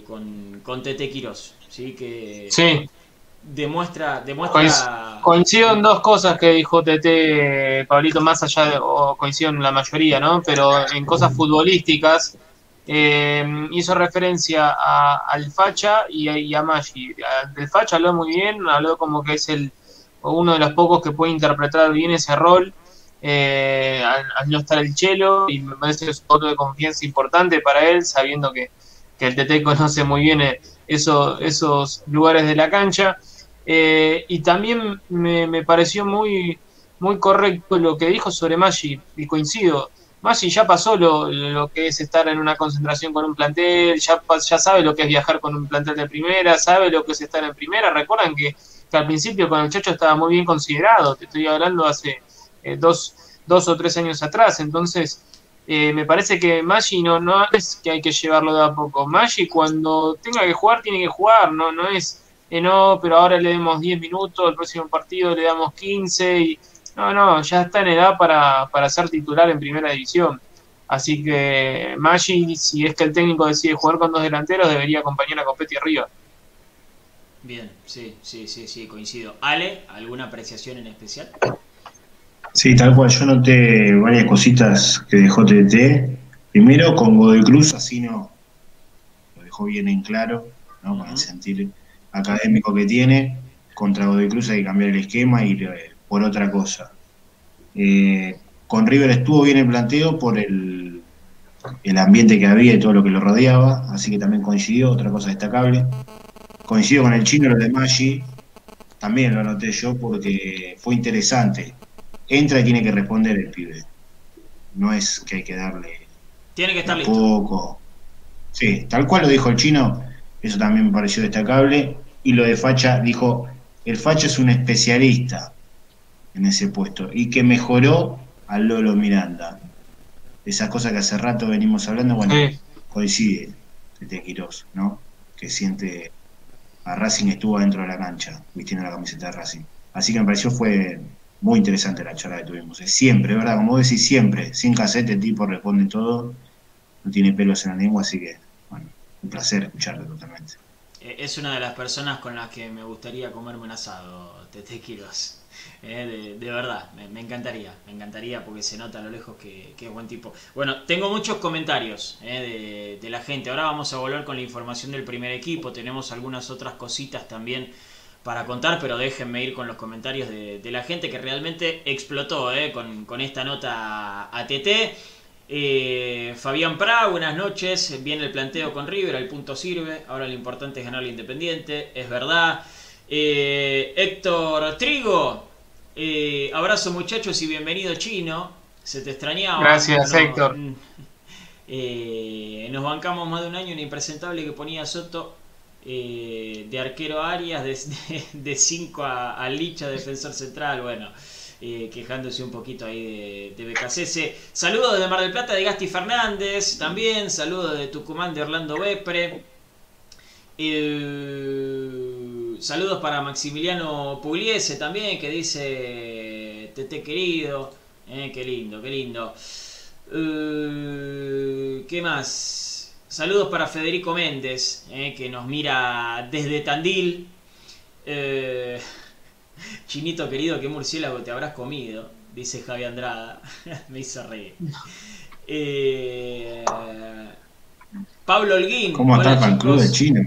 con, con Tete Quirós. ¿Sí? Que Sí, demuestra... demuestra coincido en dos cosas que dijo TT, Pablito, más allá de, o coincido en la mayoría, ¿no? Pero en cosas futbolísticas, eh, hizo referencia a, al Facha y a, y a Maggi. Del Facha habló muy bien, habló como que es el, uno de los pocos que puede interpretar bien ese rol. Eh, al, no estar el Chelo y me parece que es un voto de confianza importante para él, sabiendo que, el TT conoce muy bien eh, eso, esos lugares de la cancha. Eh, y también me, pareció muy, muy correcto lo que dijo sobre Maggi, y coincido. Maggi ya pasó lo, que es estar en una concentración con un plantel, ya, ya sabe lo que es viajar con un plantel de primera, sabe lo que es estar en primera. Recuerdan que, que al principio con el Chacho estaba muy bien considerado, te estoy hablando hace eh, dos, dos o tres años atrás. Entonces, eh, me parece que Maggi no, no es que hay que llevarlo de a poco. Maggi cuando tenga que jugar, tiene que jugar, no, no es, eh, no, pero ahora le demos 10 minutos, el próximo partido le damos 15 y... No, no, ya está en edad para, para ser titular en primera división. Así que Maggi, si es que el técnico decide jugar con dos delanteros, debería acompañar a Copetti arriba. Bien, sí, sí, sí, sí, coincido. Ale, ¿alguna apreciación en especial? Sí, tal cual. Yo noté varias cositas que dejó TT. Primero con Godoy Cruz, así no lo dejó bien en claro, ¿no? con el sentir académico que tiene. Contra Godoy Cruz hay que cambiar el esquema y eh, por otra cosa. Eh, con River estuvo bien el planteo por el, el ambiente que había y todo lo que lo rodeaba, así que también coincidió, otra cosa destacable. Coincido con el chino, lo de Maggi, también lo noté yo porque fue interesante entra y tiene que responder el pibe. No es que hay que darle tiene que estar poco. Sí, tal cual lo dijo el chino, eso también me pareció destacable. Y lo de Facha dijo, el Facha es un especialista en ese puesto y que mejoró al Lolo Miranda. Esas cosas que hace rato venimos hablando, bueno, coincide este Quirós, ¿no? Que siente a Racing estuvo dentro de la cancha, vistiendo la camiseta de Racing. Así que me pareció fue muy interesante la charla que tuvimos. Es siempre, ¿verdad? Como decís, siempre. Sin casete el tipo responde todo. No tiene pelos en la lengua, así que, bueno, un placer escucharlo totalmente. Eh, es una de las personas con las que me gustaría comerme un asado, Tete Quiroz. Eh, de, verdad, me, encantaría, me encantaría porque se nota a lo lejos que, es buen tipo. Bueno, tengo muchos comentarios eh, de, de la gente. Ahora vamos a volver con la información del primer equipo. Tenemos algunas otras cositas también para contar, pero déjenme ir con los comentarios de, la gente que realmente explotó eh, con, esta nota ATT. Eh, Fabián Pra, buenas noches. Viene el planteo con River, el punto sirve. Ahora lo importante es ganar el Independiente, es verdad. Eh, Héctor Trigo, abrazo muchachos y bienvenido chino. Se te extrañaba. Gracias, Héctor. nos bancamos más de un año en impresentable que ponía Soto eh, de arquero Arias, de 5 a, Licha, defensor central, bueno, eh, quejándose un poquito ahí de, de. Saludos de Mar del Plata de Gasti Fernández, también, saludos de Tucumán de Orlando Bepre. Eh, saludos para Maximiliano Pugliese también, que dice Tete querido. qué lindo, qué lindo. ¿Qué más? Saludos para Federico Méndez, eh, que nos mira desde Tandil. Eh, chinito querido, ¿qué murciélago te habrás comido? Dice Javi Andrada. Me hizo reír. Eh, Pablo Holguín. ¿Cómo está el club de China?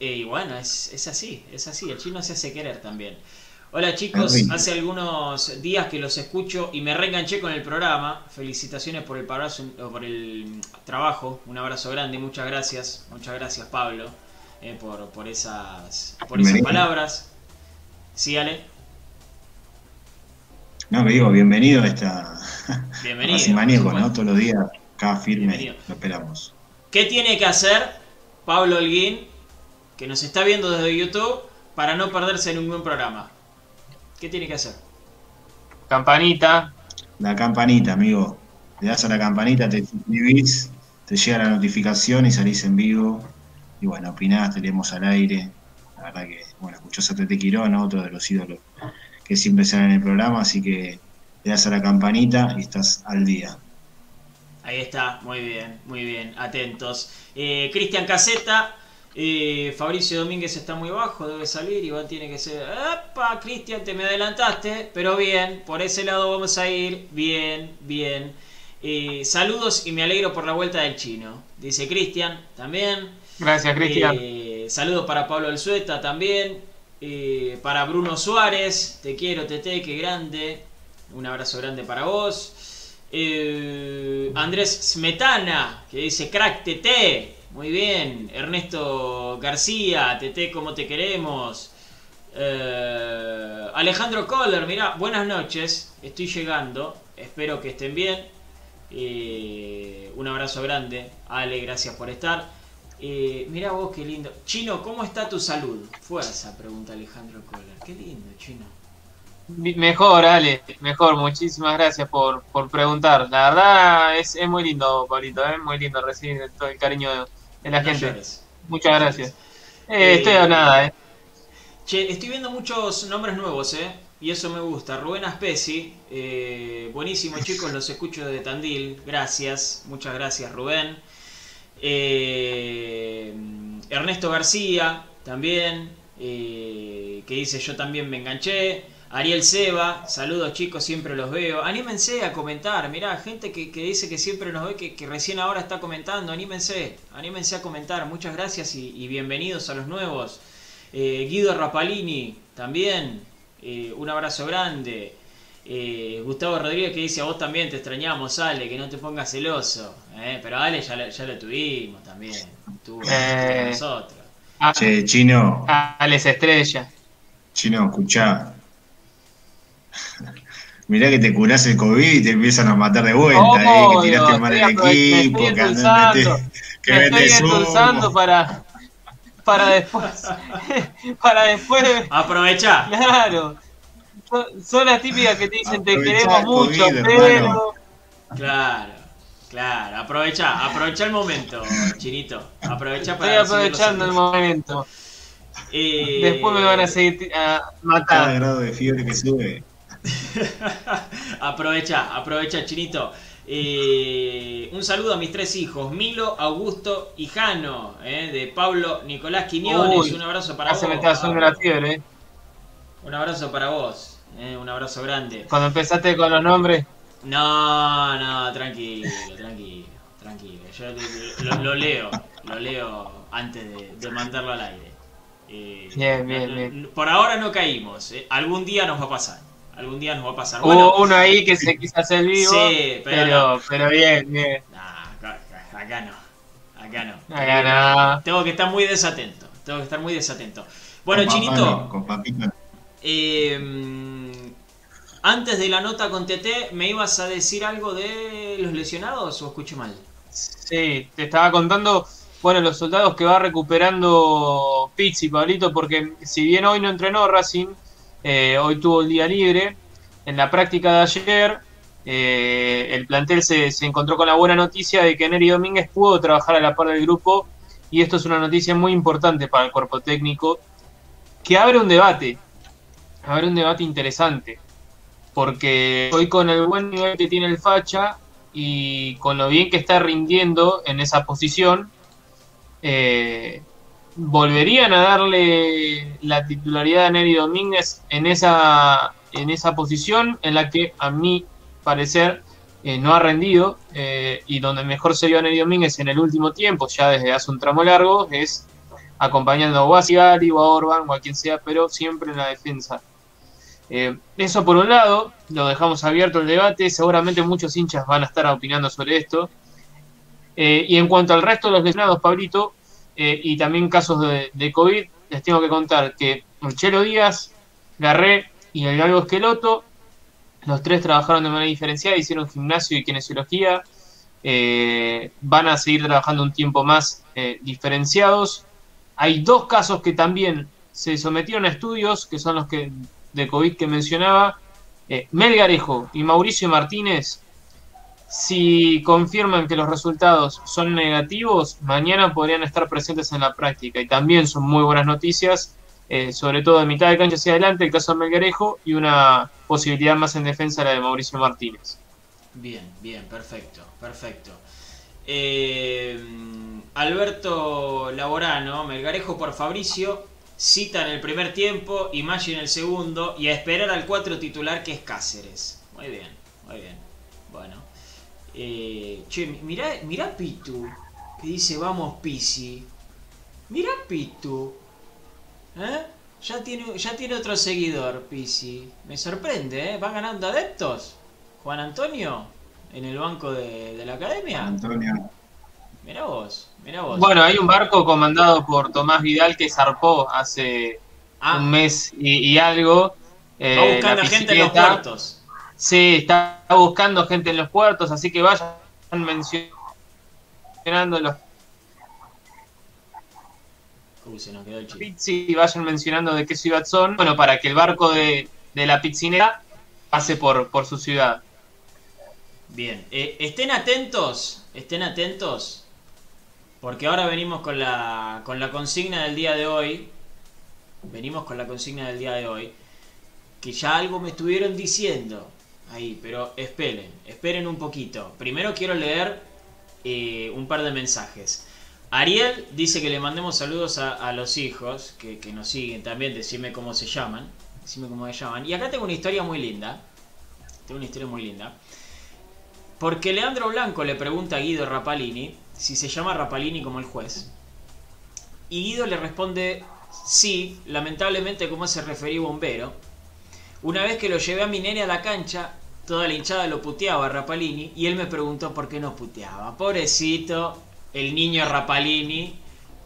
y bueno, es, es así, es así. El chino se hace querer también. Hola chicos, hace algunos días que los escucho y me reenganché con el programa. Felicitaciones por el, por el trabajo, un abrazo grande, muchas gracias, muchas gracias Pablo eh, por, esas, por esas palabras. Sí, Ale. No, me digo, bienvenido a esta... Bienvenido. maníaco, ¿no? Todos los días, acá firme, lo esperamos. ¿Qué tiene que hacer Pablo Holguín, que nos está viendo desde YouTube, para no perderse ningún programa? ¿Qué tiene que hacer? Campanita. La campanita, amigo. Le das a la campanita, te suscribís, te llega la notificación y salís en vivo. Y bueno, opinás, te leemos al aire. La verdad que, bueno, escuchó a Tete Quirón, otro de los ídolos que siempre salen en el programa, así que le das a la campanita y estás al día. Ahí está, muy bien, muy bien, atentos. Eh, Cristian Caseta, eh, Fabricio Domínguez está muy bajo, debe salir. Iván tiene que ser. ¡Epa! Cristian, te me adelantaste. Pero bien, por ese lado vamos a ir. Bien, bien. Eh, saludos y me alegro por la vuelta del chino. Dice Cristian también. Gracias, Cristian. Eh, saludos para Pablo Alzueta también. Eh, para Bruno Suárez, te quiero, Tete, qué grande. Un abrazo grande para vos. Andrés Smetana, que dice crack Tete. Muy bien. Ernesto García, Tete, ¿cómo te queremos? Eh, Alejandro Kohler, mira, buenas noches. Estoy llegando. Espero que estén bien. Eh, un abrazo grande. Ale, gracias por estar. Eh, mira vos qué lindo. Chino, ¿cómo está tu salud? Fue esa pregunta Alejandro Kohler. Qué lindo, Chino. Mejor, Ale, mejor. Muchísimas gracias por, por preguntar. La verdad es, es muy lindo, Pablito. Es muy lindo recibir todo el cariño de, de la No gente. llores. Muchas No gracias. Eh, estoy Eh, a nada, ¿eh? Che, estoy viendo muchos nombres nuevos, ¿eh? Y eso me gusta. Rubén Aspesi, eh, buenísimo chicos, los escucho de Tandil. Gracias, muchas gracias Rubén. Eh, Ernesto García, también, eh, que dice yo también me enganché. Ariel Seba, saludos chicos, siempre los veo. Anímense a comentar, mirá, gente que, que dice que siempre nos ve, que, que recién ahora está comentando. Anímense, anímense a comentar. Muchas gracias y, y bienvenidos a los nuevos. Eh, Guido Rapalini, también, eh, un abrazo grande. Eh, Gustavo Rodríguez que dice a vos también te extrañamos, Ale, que no te pongas celoso. Eh, pero Ale ya, lo- ya lo tuvimos también. Eh. con nosotros. Ah, Che, chino, Alex Estrella. chino, escuchá. Mirá que te curás el COVID y te empiezan a matar de vuelta, eh, que tiraste Obvio, mal estoy el apro- me equipo, estoy que Me estoy endulzando para, para después. para después. Aprovechá. Claro. Son, las típicas que te dicen te Aprovechá queremos el mucho, COVID, pero. hermano. Claro, claro. Aprovechá, aprovechá el momento, Chinito. Aprovechá Estoy para aprovechando el momento. Eh, Después me van a seguir a Cada matar. grado de fiebre que sube. aprovecha, aprovecha, Chinito. Eh, un saludo a mis tres hijos, Milo, Augusto y Jano, eh, de Pablo Nicolás Quiñones. Uy, un abrazo para vos. me la fiebre, ¿eh? Un abrazo para vos. eh, un abrazo grande. Cuando empezaste con los nombres. No, no, tranquilo, tranquilo, tranquilo. Yo lo, lo leo, lo leo antes de, de mandarlo al aire. Eh, Bien, bien, bien. Por ahora no caímos. eh. Algún día nos va a pasar. Algún día nos va a pasar. Hubo Bueno, uno ahí que se quiso hacer vivo. sí, pero, pero, pero bien, bien. Nah, acá, acá no. Acá no. Acá no. Tengo que estar muy desatento. Tengo que estar muy desatento. Bueno, Con Chinito, no, con papita. eh, antes de la nota con TT, ¿me ibas a decir algo de los lesionados o escuché mal? Sí, te estaba contando, bueno, los soldados que va recuperando Pizzi, Pablito, porque si bien hoy no entrenó Racing, eh, hoy tuvo el día libre, en la práctica de ayer, eh, el plantel se, se encontró con la buena noticia de que Neri Domínguez pudo trabajar a la par del grupo, y esto es una noticia muy importante para el cuerpo técnico, que abre un debate, abre un debate interesante, porque hoy con el buen nivel que tiene el Facha, y con lo bien que está rindiendo en esa posición, eh, volverían a darle la titularidad a Neri Domínguez en esa, en esa posición en la que a mi parecer eh, no ha rendido eh, y donde mejor se vio a Neri Domínguez en el último tiempo, ya desde hace un tramo largo, es acompañando a Sigali o a Orban o a quien sea, pero siempre en la defensa. Eh, eso por un lado, lo dejamos abierto el debate, seguramente muchos hinchas van a estar opinando sobre esto. Y en cuanto al resto de los lesionados, Pablito, eh, y también casos de, COVID, les tengo que contar que Chelo Díaz, Garré y el Galgo Esqueloto, los tres trabajaron de manera diferenciada, hicieron gimnasio y kinesiología, eh, van a seguir trabajando un tiempo más eh, diferenciados. Hay dos casos que también se sometieron a estudios, que son los que de COVID que mencionaba, eh, Melgarejo y Mauricio Martínez, si confirman que los resultados son negativos, mañana podrían estar presentes en la práctica. Y también son muy buenas noticias, eh, sobre todo de mitad de cancha hacia adelante, el caso de Melgarejo y una posibilidad más en defensa la de Mauricio Martínez. Bien, bien, perfecto, perfecto. Eh, Alberto Laborano, Melgarejo por Fabricio, cita en el primer tiempo y Maggi en el segundo y a esperar al cuatro titular que es Cáceres. Muy bien, muy bien. Bueno. Eh, che, mirá, mirá Pitu, que dice vamos Pisi. Mirá Pitu. ¿Eh? ya tiene, ya tiene otro seguidor, Pisi. Me sorprende, ¿eh? ¿Va ganando adeptos? Juan Antonio, en el banco de, de la academia. Antonio. Mirá vos, mirá vos. Bueno, hay un barco comandado por Tomás Vidal que zarpó hace ah, un mes y, y algo. Eh, va buscando la gente en los puertos. Sí, está buscando gente en los puertos, así que vayan mencionando los Uy, se nos quedó el pizzi vayan mencionando de qué ciudad son. Bueno, para que el barco de, de la pizzinera pase por, por su ciudad. Bien, eh, estén atentos, estén atentos, porque ahora venimos con la, con la consigna del día de hoy. Venimos con la consigna del día de hoy, que ya algo me estuvieron diciendo ahí, pero esperen, esperen un poquito. Primero quiero leer eh, un par de mensajes. Ariel dice que le mandemos saludos a, los hijos que, que nos siguen también, decime cómo se llaman, decime cómo se llaman. Y acá tengo una historia muy linda, tengo una historia muy linda. Porque Leandro Blanco le pregunta a Guido Rapalini si se llama Rapalini como el juez. Y Guido le responde, sí, lamentablemente como se refería bombero. Una vez que lo llevé a mi nene a la cancha, toda la hinchada lo puteaba a Rapalini y él me preguntó por qué no puteaba. Pobrecito, el niño Rapalini,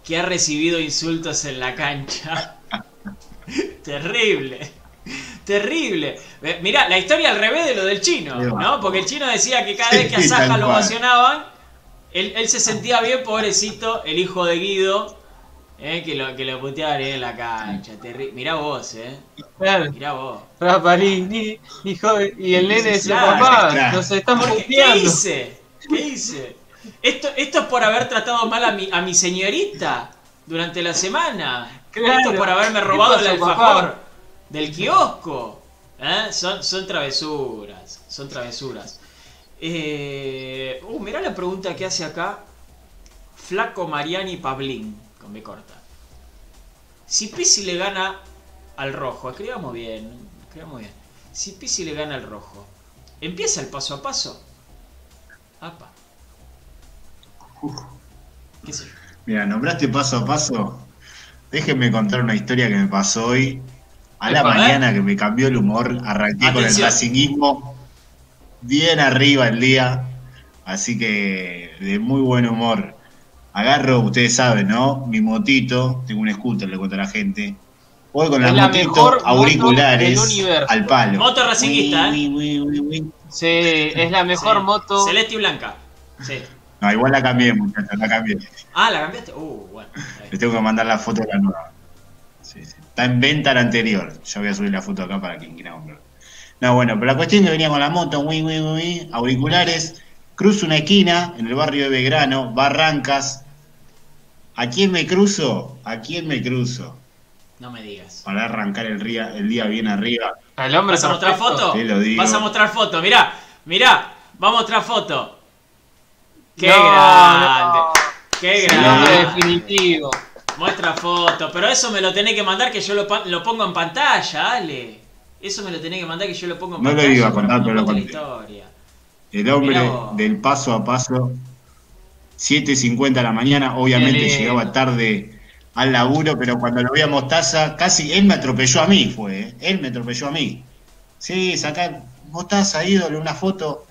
que ha recibido insultos en la cancha. Terrible. Terrible. Eh, Mirá, la historia al revés de lo del chino, ¿no? Porque el chino decía que cada vez que a Saja lo ovacionaban, él, él se sentía bien, pobrecito, el hijo de Guido, eh, que, lo, que lo en la cancha. Terri- Mirá vos, eh. Claro, Mirá vos. Rapalini, hijo de- y el nene decía, Claro, papá, claro. nos están Porque, ¿Qué puteando. hice? ¿Qué hice? Esto, esto es por haber tratado mal a mi, a mi señorita durante la semana. Claro. Esto es por haberme ¿Qué robado el alfajor papá? del kiosco. ¿Eh? Son, son travesuras. Son travesuras. Eh, uh, mirá la pregunta que hace acá. Flaco Mariani Pablín, con B corta. Si Pisi le gana al rojo, escribamos bien, escribamos bien. Si Pisi le gana al rojo, ¿empieza el paso a paso? Apa. ¿Qué sé yo? Mira, nombraste paso a paso. Déjenme contar una historia que me pasó hoy. A la mañana que me cambió el humor, arranqué con el racinguismo bien arriba el día. Así que de muy buen humor. Agarro, ustedes saben, ¿no? Mi motito, tengo un scooter, le cuento a la gente. Voy con Es la la motito, mejor moto auriculares, al palo. Moto racinguista, ¿eh? Uy, uy, uy, uy. Sí, es la mejor Sí. moto. Celeste y blanca. Sí. No, igual la cambié, muchachos, la cambié. Ah, ¿la cambiaste? Uh, bueno. Les tengo que mandar la foto de la nueva. Sí, sí. Está en venta la anterior. Ya voy a subir la foto acá para quien quiera comprar. No, bueno, pero la cuestión que venía con la moto, uy, uy, uy, auriculares, cruzo una esquina en el barrio de Belgrano, Barrancas. ¿A quién me cruzo? ¿A quién me cruzo? No me digas. Para arrancar el día, el día bien arriba. Al hombre ¿Vas a mostrar foto? Te lo digo. Vas a mostrar foto. Mirá, mirá. Va a mostrar foto. Qué No, grande. no. Qué grande. definitivo. Muestra foto. Pero eso me lo tenés que mandar que yo lo, pongo en pantalla, Ale. Eso me lo tenés que mandar que yo lo pongo en No lo pantalla. iba a contar, pero lo conté. El hombre del paso a paso, 7.50 de la mañana, obviamente llegaba tarde al laburo, pero cuando lo vi a Mostaza, casi él me atropelló a mí, fue, ¿eh? él me atropelló a mí. Sí, saca, Mostaza, ídolo, una foto.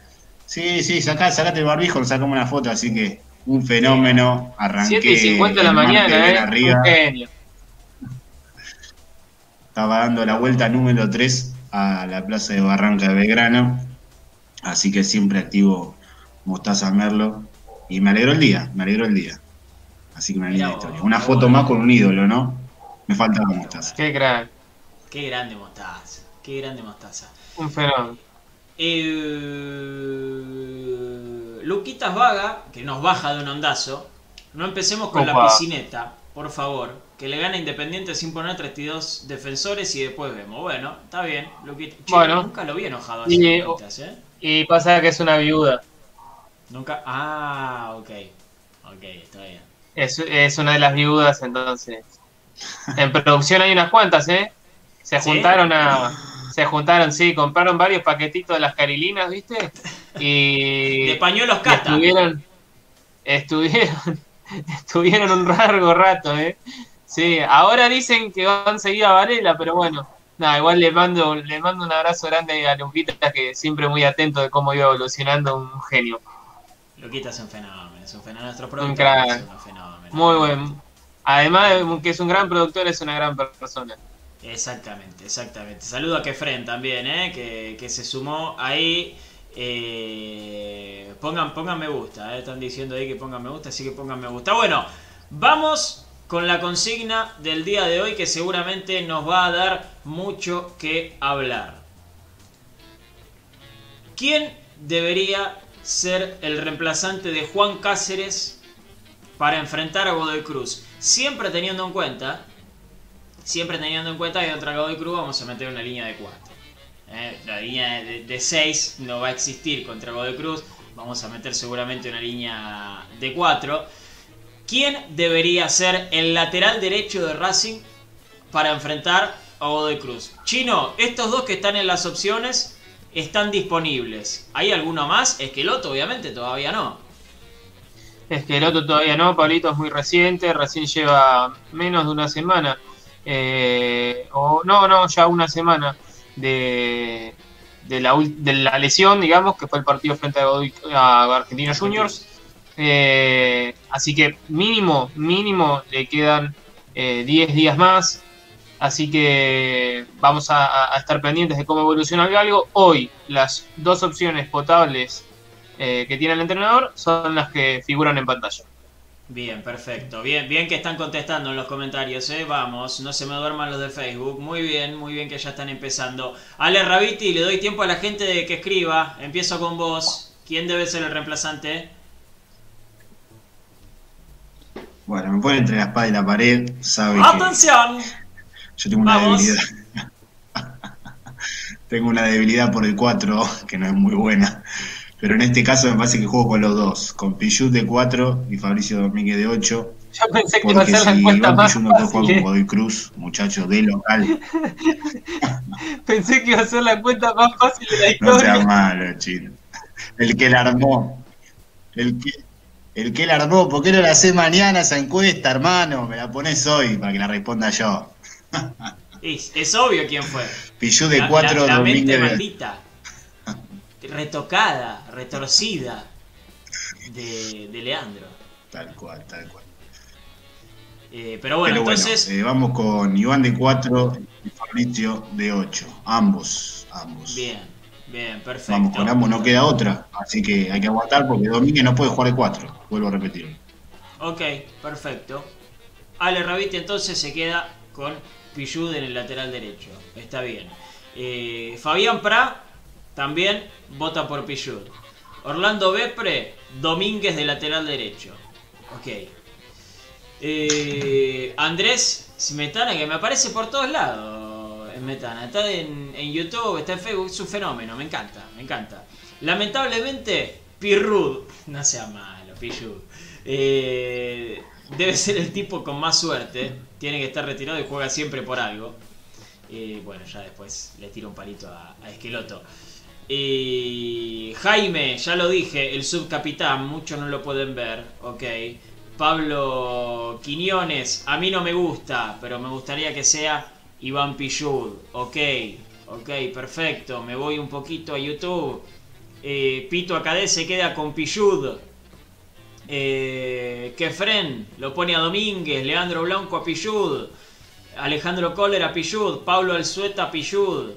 Sí, sí, sacá, sacate el barbijo, sacamos una foto, así que un fenómeno, arranqué 7 y 50 de la mañana, eh. arriba, Un genio. estaba dando la vuelta número 3 a la plaza de Barranca de Belgrano, así que siempre activo Mostaza Merlo, y me alegró el día, me alegró el día. Así que una linda Mirá vos, historia. Una foto más con un ídolo, ¿no? Me faltaba Mostaza. Qué gran. Qué grande mostaza. Qué grande mostaza. Un fenómeno. Eh, Luquitas Vaga, que nos baja de un ondazo. No empecemos con la piscineta, por favor. Que le gana Independiente sin poner 32 defensores y después vemos. Bueno, está bien. Luquita- Che, Bueno. nunca lo vi enojado Y, así, eh, Luquitas, ¿eh? Y pasa que es una viuda. Nunca. Ah, ok. Ok, está bien. Es, es una de las viudas, entonces. En producción hay unas cuantas, ¿eh? Se ¿Sí? juntaron a. Se juntaron, sí, compraron varios paquetitos de las carilinas, ¿viste? Y. De pañuelos cata. estuvieron. Estuvieron. Estuvieron un largo rato, ¿eh? Sí, ahora dicen que van seguir a Varela, pero bueno, nada, igual le mando, le mando un abrazo grande a Luquita, que siempre muy atento de cómo iba evolucionando un genio. Luquita es un fenómeno, es un fenómeno. Nuestro Un productor crack. es un fenómeno. Muy buen. Además de que es un gran productor, es una gran persona. Exactamente, exactamente. Saludo a Kefren también, ¿eh? que, que se sumó ahí. Eh, pongan, pongan me gusta, ¿eh? están diciendo ahí que pongan me gusta, así que pongan me gusta. Bueno, vamos con la consigna del día de hoy que seguramente nos va a dar mucho que hablar. ¿Quién debería ser el reemplazante de Juan Cáceres para enfrentar a Godoy Cruz? Siempre teniendo en cuenta siempre teniendo en cuenta que contra Godoy Cruz vamos a meter una línea de 4. la línea de 6 no va a existir contra Godoy Cruz. Vamos a meter seguramente una línea de 4. ¿Quién debería ser el lateral derecho de Racing para enfrentar a Godoy Cruz? Chino, estos dos que están en las opciones están disponibles. ¿Hay alguno más? Esqueloto, obviamente, todavía no. Esqueloto todavía no, Pablito es muy reciente, recién lleva menos de una semana. Eh, o no, no, ya una semana de, de, la, de la lesión, digamos, que fue el partido frente a, Godoy- a Argentinos Juniors. Eh, así que mínimo, mínimo le quedan eh, 10 días más. Así que vamos a, estar pendientes de cómo evoluciona el galgo. Hoy las dos opciones potables eh, que tiene el entrenador son las que figuran en pantalla. Bien, perfecto. Bien, bien que están contestando en los comentarios, ¿eh? Vamos, no se me duerman los de Facebook. Muy bien, muy bien que ya están empezando. Ale Rabiti, le doy tiempo a la gente de que escriba. Empiezo con vos. ¿Quién debe ser el reemplazante? Bueno, me pone entre la espada y la pared, sabe que ¡Atención! Yo tengo una Vamos. debilidad. tengo una debilidad por el 4, que no es muy buena. Pero en este caso me parece que juego con los dos, con Pichut de 4 y Fabricio Domínguez de 8. Yo pensé que iba a ser la si encuesta más Pichut no fácil. con eh. Godoy Cruz, muchachos de local, Pensé que iba a ser la encuesta más fácil de la no historia. sea malo, chino. El que la armó. El que, el que la armó, ¿por qué no la hace mañana esa encuesta, hermano? Me la pones hoy para que la responda yo. Es, es obvio quién fue. Pichut de La- 4, la, la mente maldita. Retocada, retorcida. De, de Leandro. Tal cual, tal cual. Eh, pero bueno, Pero bueno, entonces. eh, vamos con Iván de 4 y Fabricio de 8. Ambos, ambos. Bien, bien, perfecto. Vamos con ambos, no queda otra. Así que hay que aguantar porque Domínguez no puede jugar de 4. Vuelvo a repetir. Ok, perfecto. Ale Rabiti entonces se queda con Pillud en el lateral derecho. Está bien. Eh, Fabián Pra también vota por Pillud. Orlando Bepre, Domínguez de lateral derecho. Ok. Eh, Andrés Smetana, que me aparece por todos lados. Smetana. Está en, en YouTube, está en Facebook, es un fenómeno. Me encanta, me encanta. Lamentablemente, Pirrud, no sea malo, Pillud. Eh, debe ser el tipo con más suerte. Tiene que estar retirado y juega siempre por algo. Eh, bueno, ya después le tiro un palito a, a Esqueloto. Eh, Jaime, ya lo dije, el subcapitán, muchos no lo pueden ver, ok. Pablo Quiñones, a mí no me gusta, pero me gustaría que sea Iván Pillud, ok, ok, perfecto, me voy un poquito a YouTube. Eh, Pito Acadé se queda con Pillud. Eh, lo pone a Domínguez, Leandro Blanco a Pillud, Alejandro Kohler a Pillud, Pablo Alzueta a Pillud,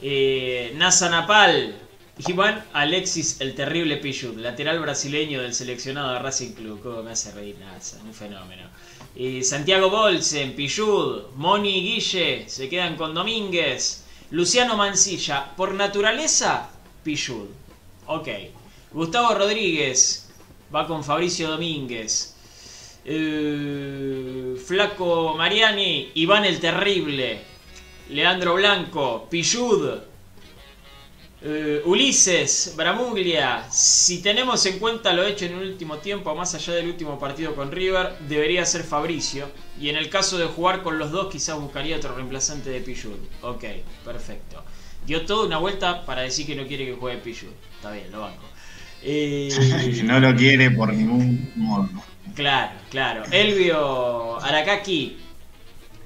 eh, Nasa Napal, Iván Alexis el terrible Pillud, lateral brasileño del seleccionado de Racing Club. Cómo me hace reír Nasa, un fenómeno. Santiago Bolsen, Pillud, Moni y Guille se quedan con Domínguez. Luciano Mancilla, por naturaleza, Pillud. Ok. Gustavo Rodríguez va con Fabricio Domínguez. Eh, Flaco Mariani, Iván el Terrible, Leandro Blanco, Pillud, eh, Ulises, Bramuglia. Si tenemos en cuenta lo hecho en el último tiempo, más allá del último partido con River, debería ser Fabricio. Y en el caso de jugar con los dos, quizás buscaría otro reemplazante de Pillud. Ok, perfecto. Dio toda una vuelta para decir que no quiere que juegue Pillud. Está bien, lo banco. Eh, no lo quiere por ningún modo. Claro, claro. Elvio Arakaki,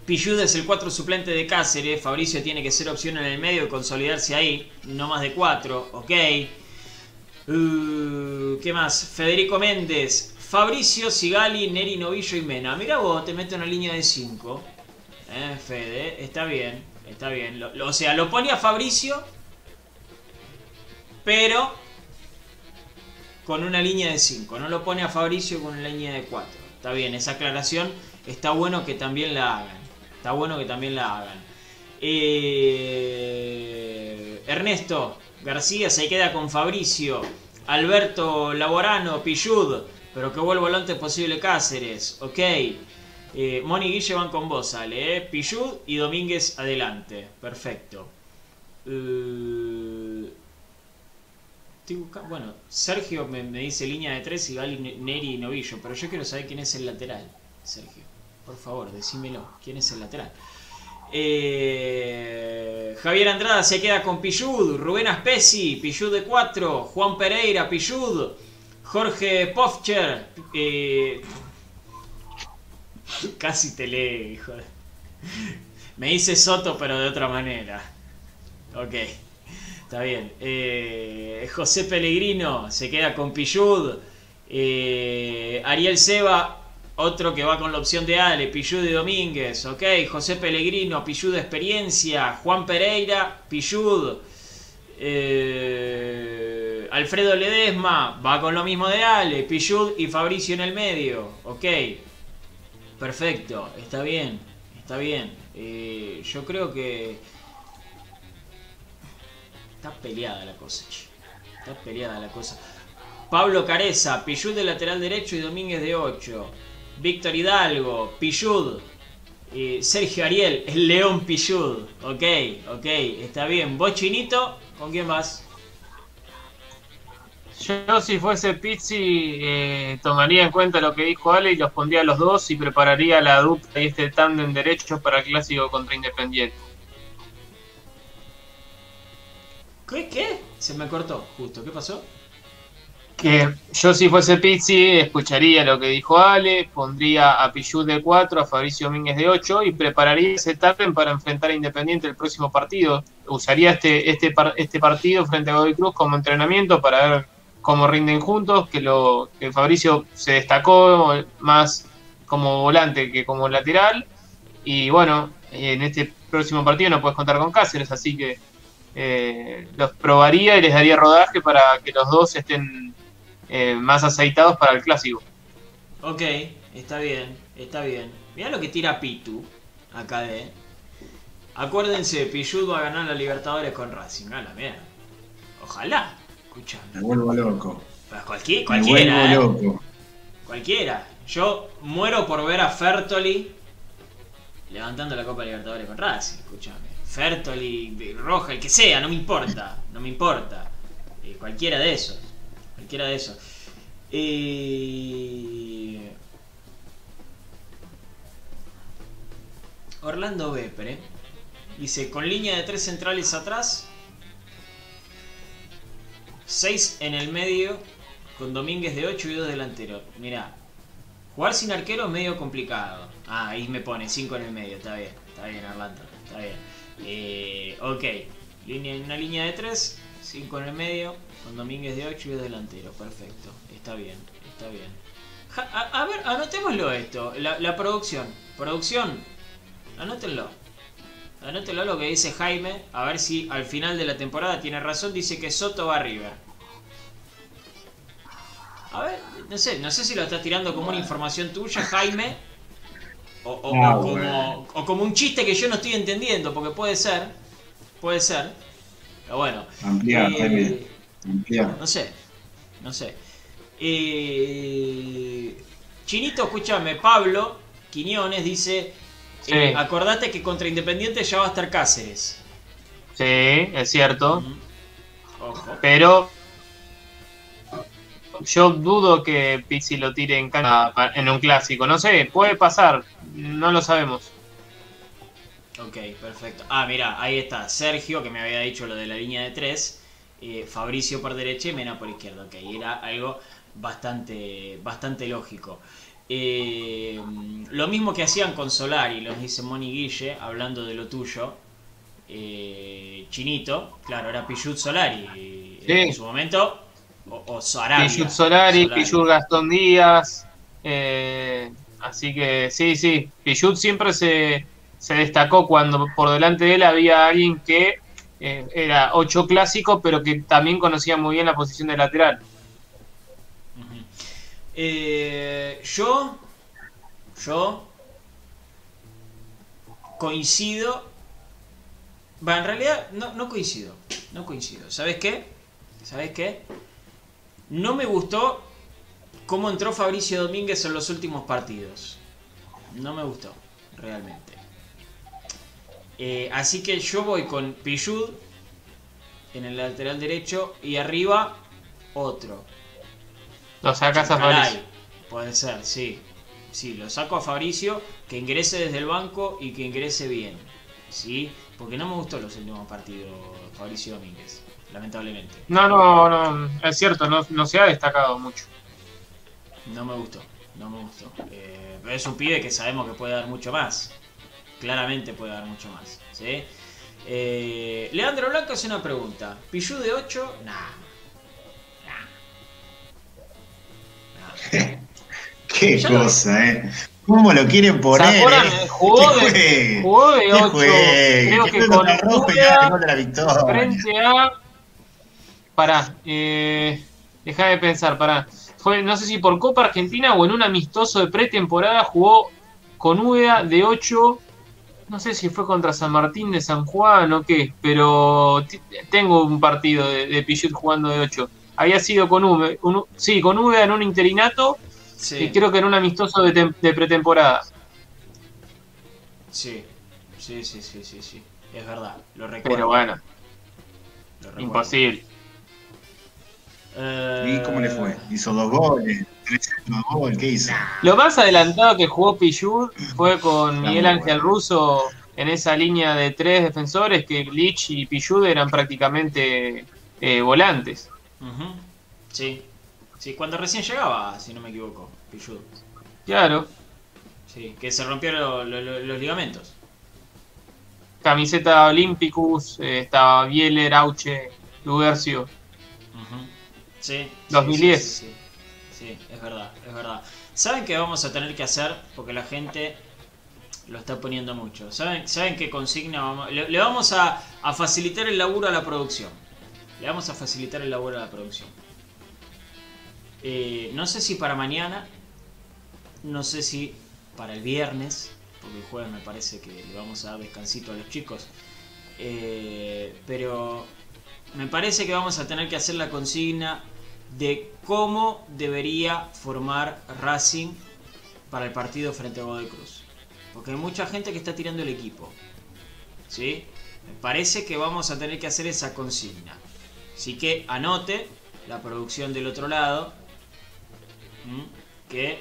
Pillud es el 4 suplente de Cáceres. Fabricio tiene que ser opción en el medio y consolidarse ahí. No más de 4. Ok. Uh, ¿Qué más? Federico Méndez. Fabricio, Sigali, Neri, Novillo y Mena. Mira vos, te mete una línea de 5. Eh, Fede, está bien. Está bien. Lo- lo- o sea, lo pone a Fabricio. Pero con una línea de 5. No lo pone a Fabricio con una línea de 4. Está bien, esa aclaración está bueno que también la hagan. Está bueno que también la hagan. Eh, Ernesto García se queda con Fabricio. Alberto Laborano, Pillud. Pero que vuelva lo antes posible Cáceres. Ok. Eh, Moni y Guille van con vos, Ale. Eh. Pillud y Domínguez adelante. Perfecto. Eh, Bueno, Sergio me, dice línea de tres y Gali, Ne- Neri y Novillo, pero yo quiero saber quién es el lateral, Sergio. Por favor, decímelo. ¿Quién es el lateral? Eh, Javier Andrada se queda con Pillud, Rubén Aspesi, Pillud de 4, Juan Pereira, Pillud, Jorge Pofcher, eh, casi te lee, hijo Me dice Soto, pero de otra manera. Ok. Está bien. Eh, José Pellegrino se queda con Pillud. Eh, Ariel Seba, otro que va con la opción de Ale, Pillud y Domínguez. Ok. José Pellegrino, Pillud experiencia. Juan Pereira, Pillud. Eh, Alfredo Ledesma va con lo mismo de Ale, Pillud y Fabricio en el medio. Ok. Perfecto. Está bien. Está bien. Yo creo que Está peleada la cosa. Está peleada la cosa. Pablo Careza, Pillud de lateral derecho y Domínguez de 8. Víctor Hidalgo, Pillud. Eh, Sergio Ariel, el León Pillud. Ok, ok, está bien. Vos, Chinito, ¿con quién vas? Yo si fuese Pizzi eh, tomaría en cuenta lo que dijo Ale y los pondría a los dos y prepararía la dupla y este tándem derecho para el clásico contra Independiente. ¿Qué? ¿Qué? Se me cortó, justo. ¿Qué pasó? Que yo si fuese Pizzi escucharía lo que dijo Ale, pondría a Pichu de 4, a Fabricio Domínguez de 8 y prepararía ese tándem para enfrentar a Independiente el próximo partido. Usaría este, este, este partido frente a Godoy Cruz como entrenamiento para ver cómo rinden juntos, que, lo, que Fabricio se destacó más como volante que como lateral. Y bueno, en este próximo partido no puedes contar con Cáceres, así que eh, los probaría y les daría rodaje para que los dos estén eh, más aceitados para el clásico. Ok, está bien, está bien. Mirá lo que tira Pitu, acá de... Acuérdense, Pillud va a ganar la Libertadores con Racing. A la mierda. Ojalá. Escuchame. Me vuelvo loco. Pues cualquier, Me cualquiera, ¿eh? vuelvo loco. Cualquiera. Yo muero por ver a Fertoli levantando la Copa Libertadores con Racing. Escúchame. Fertoli, Roja, el que sea, no me importa. No me importa. Eh, cualquiera de esos. Cualquiera de esos. Eh, Orlando Bepre dice: con línea de tres centrales atrás, seis en el medio, con Domínguez de 8 y dos delanteros. Mirá, jugar sin arquero es medio complicado. Ah, ahí me pone 5 en el medio, está bien, está bien, Orlando, está bien. Eh, ok, línea, una línea de 3, 5 en el medio, con Domínguez de 8 y dos delanteros. Perfecto, está bien, está bien. Ja- a, a ver, anotémoslo esto, la, la producción. Producción, anótenlo. Anótenlo lo que dice Jaime, a ver si al final de la temporada tiene razón, dice que Soto va a River. A ver, no sé, no sé si lo estás tirando como una información tuya, Jaime, o, o- Ah, o como, bueno. o como un chiste que yo no estoy entendiendo, porque puede ser, puede ser, pero bueno. Ampliá, Eh, Jaime. Ampliá. no sé, no sé. Eh, Chinito, escúchame, Pablo Quiñones dice, Sí. eh, acordate que contra Independiente ya va a estar Cáceres. Sí, es cierto. Ojo. Pero yo dudo que Pizzi lo tire en cancha en un clásico. No sé, puede pasar. No lo sabemos. Ok, perfecto. Ah, mira, ahí está Sergio, que me había dicho lo de la línea de tres. eh, Fabricio por derecha y Mena por izquierda. Ok, era algo bastante, bastante lógico. Eh, lo mismo que hacían con Solari, los dice Moni Guille, hablando de lo tuyo. Eh, Chinito, claro, era Pichut Solari Sí. en su momento. O, o Sarabia. Solari, Gastón Díaz. eh, así que sí, sí. Pichut siempre se, se destacó cuando por delante de él había alguien que eh, era ocho clásico, pero que también conocía muy bien la posición de lateral. Eh, yo, yo coincido. Va, en realidad no, no coincido. No coincido. ¿Sabes qué? ¿Sabes qué? No me gustó cómo entró Fabricio Domínguez en los últimos partidos. No me gustó, realmente. Eh, así que yo voy con Pillud en el lateral derecho y arriba otro. Lo sacas a Fabricio. Puede ser, sí. Sí, lo saco a Fabricio, que ingrese desde el banco y que ingrese bien. ¿Sí? Porque no me gustó los últimos partidos Fabricio Domínguez, lamentablemente. No, no, no, es cierto, no, no se ha destacado mucho. No me gustó, no me gustó. Eh, pero es un pibe que sabemos que puede dar mucho más. Claramente puede dar mucho más. ¿sí? Eh, Leandro Blanco hace una pregunta. ¿Pillú de 8? Nah. Nah. Nah. Qué Ya lo- cosa, ¿eh? ¿Cómo lo quieren ¿Se poner? eh? Jugó de, juegue, jugó de que 8, juegue, creo que con y la victoria. frente a... Pará, eh, deja de pensar, pará. Fue, no sé si por Copa Argentina o en un amistoso de pretemporada jugó con Úbeda de 8, no sé si fue contra San Martín de San Juan o qué, pero tengo un partido de, de Pichut jugando de 8. Había sido con un- sí, con en un interinato Sí, y creo que en un amistoso de, tem- de pretemporada. sí, sí, sí, sí, sí, sí. Es verdad, lo recuerdo. Pero bueno, lo recuerdo. imposible. Eh, ¿Y cómo le fue? ¿Hizo dos goles? ¿Tres goles? ¿Qué hizo? Lo más adelantado que jugó Pichud fue con Está Miguel Ángel bueno. Russo en esa línea de tres defensores que Lich y Pichud eran prácticamente eh, volantes. Sí, sí, cuando recién llegaba, si no me equivoco, Pichud. Claro, Sí, que se rompieron lo- lo- lo- los ligamentos. camiseta Olympicus, eh, estaba Bieler, Auche, Lugercio. Sí, 2010. Sí, sí, sí. Sí, es verdad, es verdad. ¿Saben qué vamos a tener que hacer? Porque la gente lo está poniendo mucho. ¿Saben, ¿saben qué consigna? Vamos, le, le vamos a, a facilitar el laburo a la producción. Le vamos a facilitar el laburo a la producción. Eh, no sé si para mañana, no sé si para el viernes, porque el jueves me parece que le vamos a dar descansito a los chicos. Eh, pero me parece que vamos a tener que hacer la consigna de cómo debería formar Racing para el partido frente a Godoy Cruz. Porque hay mucha gente que está tirando el equipo. ¿Sí? Me parece que vamos a tener que hacer esa consigna. Así que anote la producción del otro lado. Que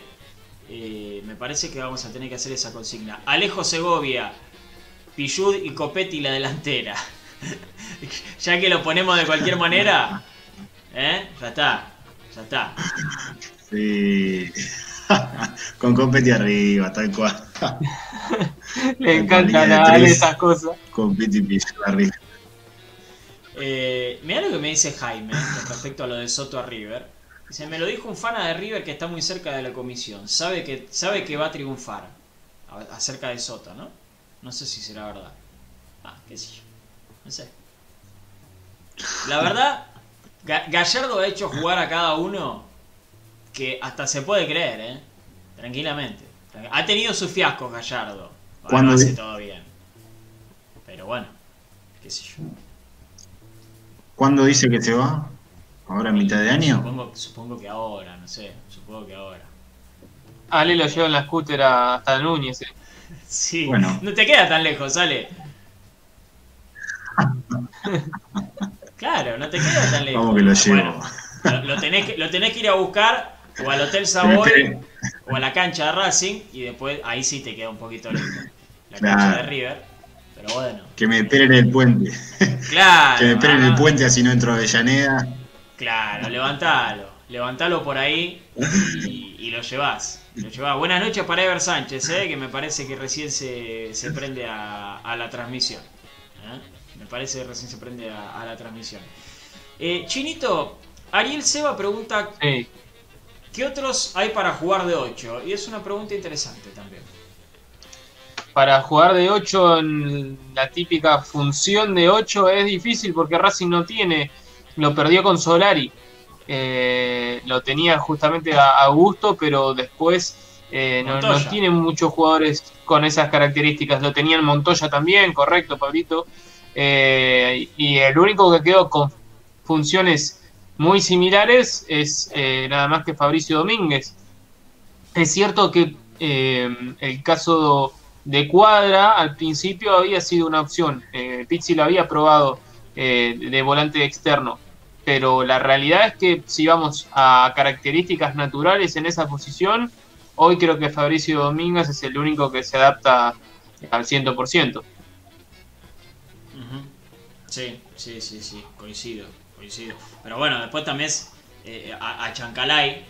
eh, me parece que vamos a tener que hacer esa consigna. Alejo Segovia, Pillud y Copetti la delantera. Ya que lo ponemos de cualquier manera, ¿eh? Ya está, ya está. Sí. Con Competi arriba, tal cual. Le encantan a Ale esas cosas. Competi piso arriba. Eh, mirá lo que me dice Jaime con respecto a lo de Soto a River. Dice, me lo dijo un fana de River que está muy cerca de la comisión. Sabe que, sabe que va a triunfar. A- Acerca de Soto, ¿no? No sé si será verdad. Ah, qué sé yo. No sé. La verdad, Ga- Gallardo ha hecho jugar a cada uno que hasta se puede creer, ¿eh? Tranquilamente. Ha tenido sus fiascos Gallardo. Ahora ¿Cuándo no hace todo bien. Pero bueno, qué sé yo. ¿Cuándo dice que se va? ¿Ahora a mitad de año? Supongo, supongo que ahora, no sé, supongo que ahora. Ale lo lleva en la scooter a- hasta Núñez. eh. Sí, Bueno. no te queda tan lejos, Ale. Claro, no te queda tan lejos. Vamos que lo llevo. Bueno, lo, tenés que, lo tenés que ir a buscar o al Hotel Savoy o a la cancha de Racing y después ahí sí te queda un poquito lejos. La Claro. cancha de River. Pero bueno, Que me esperen en el puente. claro. Que me esperen en el puente así no entro a Avellaneda. Claro, levantalo. Levantalo por ahí y, y lo llevas. Lo llevaba. Buenas noches para Ever Sánchez, ¿eh? que me parece que recién se, se prende a, a la transmisión. ¿eh? Me parece que recién se prende a, a la transmisión. Eh, Chinito, Ariel Seba pregunta, Sí. ¿qué otros hay para jugar de 8? Y es una pregunta interesante también. Para jugar de 8 en la típica función de 8 es difícil porque Racing no tiene, lo perdió con Solari. Eh, lo tenía justamente a, a gusto, pero después eh, no, no Montoya. tiene muchos jugadores con esas características. Lo tenían Montoya también, correcto, Pablito. Eh, y el único que quedó con funciones muy similares es eh, nada más que Fabricio Domínguez. Es cierto que eh, el caso de Cuadra al principio había sido una opción. Eh, Pizzi lo había probado eh, de volante externo. Pero la realidad es que si vamos a características naturales en esa posición, hoy creo que Fabricio Domínguez es el único que se adapta al 100%. Sí, sí, sí, sí, coincido, coincido. Pero bueno, después también es eh, a, a Chancalay,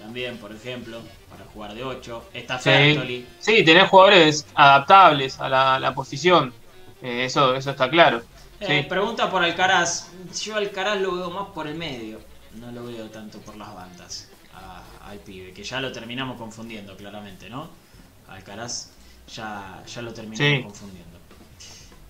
también, por ejemplo, para jugar de 8. Está Fertoli. Sí, tenés jugadores adaptables a la, la posición. Eh, eso, eso está claro. Eh, Sí. pregunta por Alcaraz. Yo Alcaraz lo veo más por el medio. No lo veo tanto por las bandas a- al pibe, que ya lo terminamos confundiendo claramente, ¿no? Alcaraz ya, ya lo terminamos Sí. confundiendo.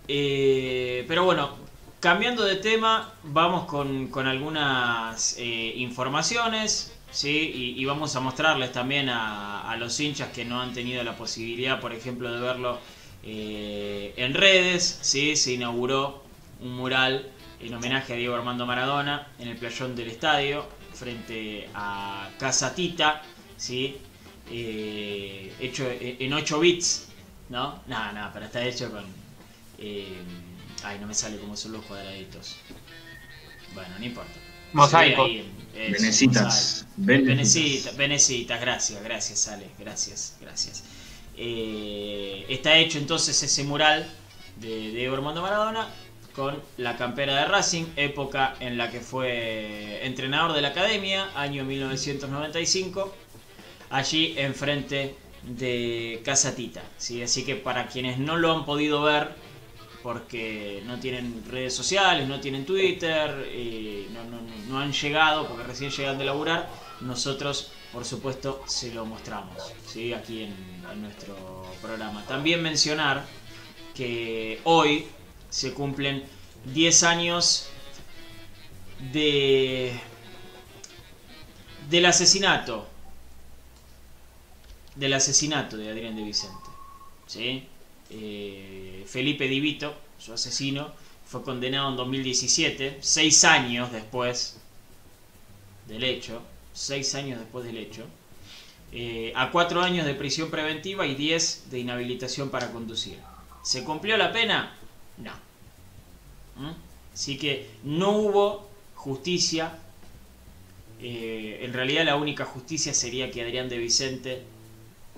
Eh, pero bueno, cambiando de tema, vamos con, con algunas eh, informaciones. ¿sí? Y, vamos a mostrarles también a, a los hinchas que no han tenido la posibilidad, por ejemplo, de verlo eh, en redes. ¿sí? Se inauguró un mural en homenaje a Diego Armando Maradona en el playón del estadio, frente a Casa Tita, ¿sí? Hecho en 8 bits, ¿no? Nada, nada, pero está hecho con... eh, ay, no me sale cómo son los cuadraditos. Bueno, no importa. Mosaico. Eso, Venecitas. Venecita, Venecitas. Venecitas, gracias, gracias Ale, gracias, gracias. Eh, está hecho entonces ese mural de Diego Armando Maradona con la campera de Racing, época en la que fue entrenador de la academia, año 1995, allí enfrente de Casa Tita. ¿sí? Así que para quienes no lo han podido ver, porque no tienen redes sociales, no tienen Twitter, eh, no, no- no- han llegado porque recién llegan de laburar, nosotros por supuesto se lo mostramos ¿sí? aquí en, en nuestro programa. También mencionar que hoy se cumplen 10 años de del asesinato del asesinato de Adrián de Vicente. ¿sí? Eh, Felipe Divito, su asesino, fue condenado en 2017, seis años después del hecho, seis años después del hecho, eh, a cuatro años de prisión preventiva y 10 de inhabilitación para conducir. ¿Se cumplió la pena? No. ¿Mm? Así que no hubo justicia. Eh, en realidad la única justicia sería que Adrián de Vicente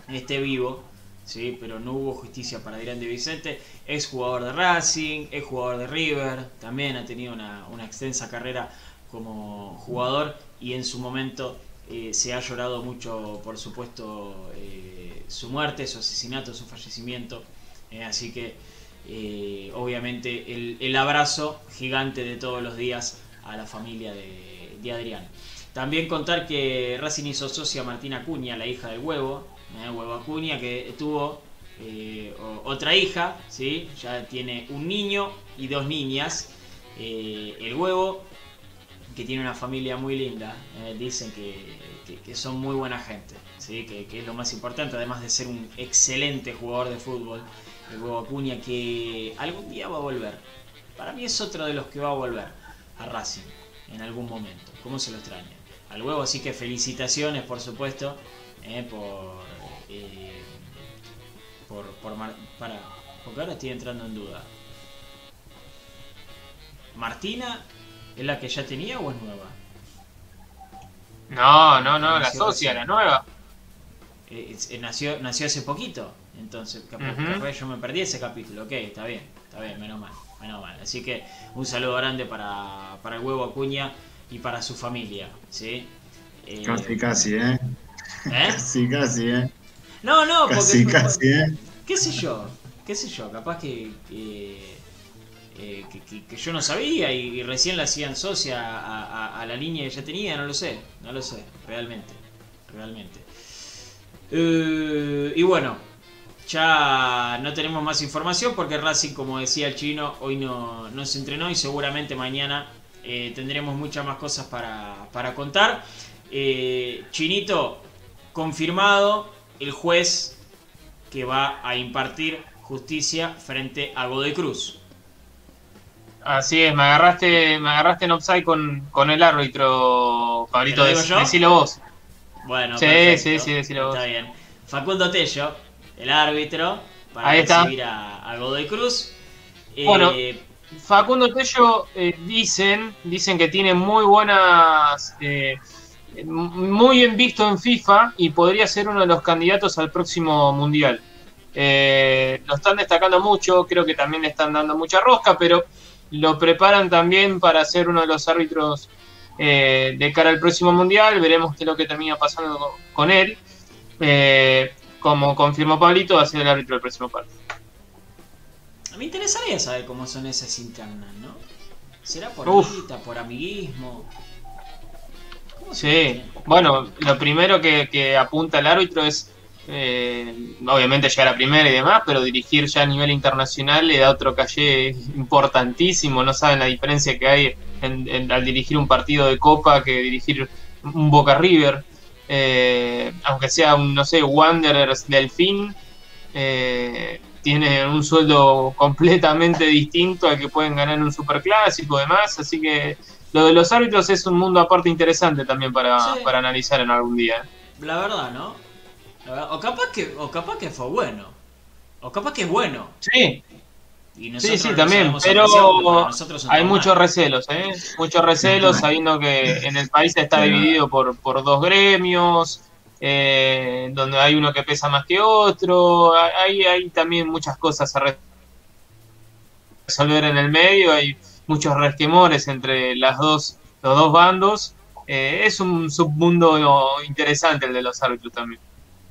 esté vivo, ¿sí? pero no hubo justicia para Adrián de Vicente. Es jugador de Racing, es jugador de River, también ha tenido una, extensa carrera como jugador y en su momento eh, se ha llorado mucho, por supuesto, eh, su muerte, su asesinato, su fallecimiento. eh, así que, obviamente, el, abrazo gigante de todos los días a la familia de, de Adrián. También contar que Racing hizo socia a Martina Acuña, la hija del huevo, ¿eh? huevo Acuña, que tuvo otra hija, ¿sí? ya tiene un niño y dos niñas. Eh, el huevo, que tiene una familia muy linda, eh, dicen que, que- que son muy buena gente, ¿sí? que, que es lo más importante, además de ser un excelente jugador de fútbol. El huevo Acuña que algún día va a volver. Para mí es otro de los que va a volver a Racing en algún momento. ¿Cómo se lo extraña? Al huevo, así que felicitaciones, por supuesto, eh, por, eh, por, por Mar- para, porque ahora estoy entrando en duda. ¿Martina es la que ya tenía o es nueva? No, no, no, la socia, recién. la nueva. Eh, eh, nació, nació hace poquito, entonces capaz, capaz yo me perdí ese capítulo. Ok, está bien, está bien, menos mal, menos mal. Así que un saludo grande para, para el huevo Acuña y para su familia, ¿sí? Eh, Casi, casi, ¿eh? ¿Eh? Casi, casi, ¿eh? No, no, porque. Casi, casi, ¿eh? ¿Qué sé yo? ¿Qué sé yo? Capaz que. que, eh, que- que- que yo no sabía y, y recién la hacían socia a, a- a la línea que ya tenía, no lo sé, no lo sé, realmente, realmente. Eh, y bueno, ya no tenemos más información porque Racing, como decía el chino, hoy no, no se entrenó y seguramente mañana eh, tendremos muchas más cosas para, para contar. Chinito, confirmado el juez que va a impartir justicia frente a Godoy Cruz. Así es, me agarraste, me agarraste en offside con, con el árbitro, Pablito, decilo vos. Bueno, Sí, perfecto. sí, sí, decilo Está vos. bien. Facundo Tello, el árbitro, para Ahí está. recibir a, a Godoy Cruz. Eh, Bueno. Facundo Tello eh, dicen, dicen que tiene muy buenas, eh, muy bien visto en FIFA y podría ser uno de los candidatos al próximo mundial. Eh, lo están destacando mucho, creo que también le están dando mucha rosca, pero lo preparan también para ser uno de los árbitros eh, de cara al próximo mundial. Veremos qué es lo que termina pasando con- él. Eh, como confirmó Pablito, va a ser el árbitro del próximo partido. Me interesaría saber cómo son esas internas, ¿no? ¿Será por por amiguismo? ¿Cómo se Sí, bueno, lo primero que, que apunta el árbitro es, eh, obviamente llegar a primera y demás, pero dirigir ya a nivel internacional le da otro calle importantísimo, no saben la diferencia que hay en- al dirigir un partido de Copa que dirigir un Boca River, Eh, aunque sea un, no sé, Wanderers Delfín, eh, tiene un sueldo completamente distinto al que pueden ganar en un superclásico y demás, así que lo de los árbitros es un mundo aparte interesante también para, Sí. para analizar en algún día. ¿eh? La verdad, ¿no? La verdad, O capaz que, o capaz que fue bueno. O capaz que es bueno. Sí, Y sí, nosotros sí, también, pero hay muchos recelos, ¿eh? Muchos recelos, sabiendo que en el país está dividido por, por dos gremios, eh, donde hay uno que pesa más que otro, hay, hay también muchas cosas a re- resolver en el medio, hay muchos resquemores entre las dos, los dos bandos. Eh, es un submundo interesante el de los árbitros también.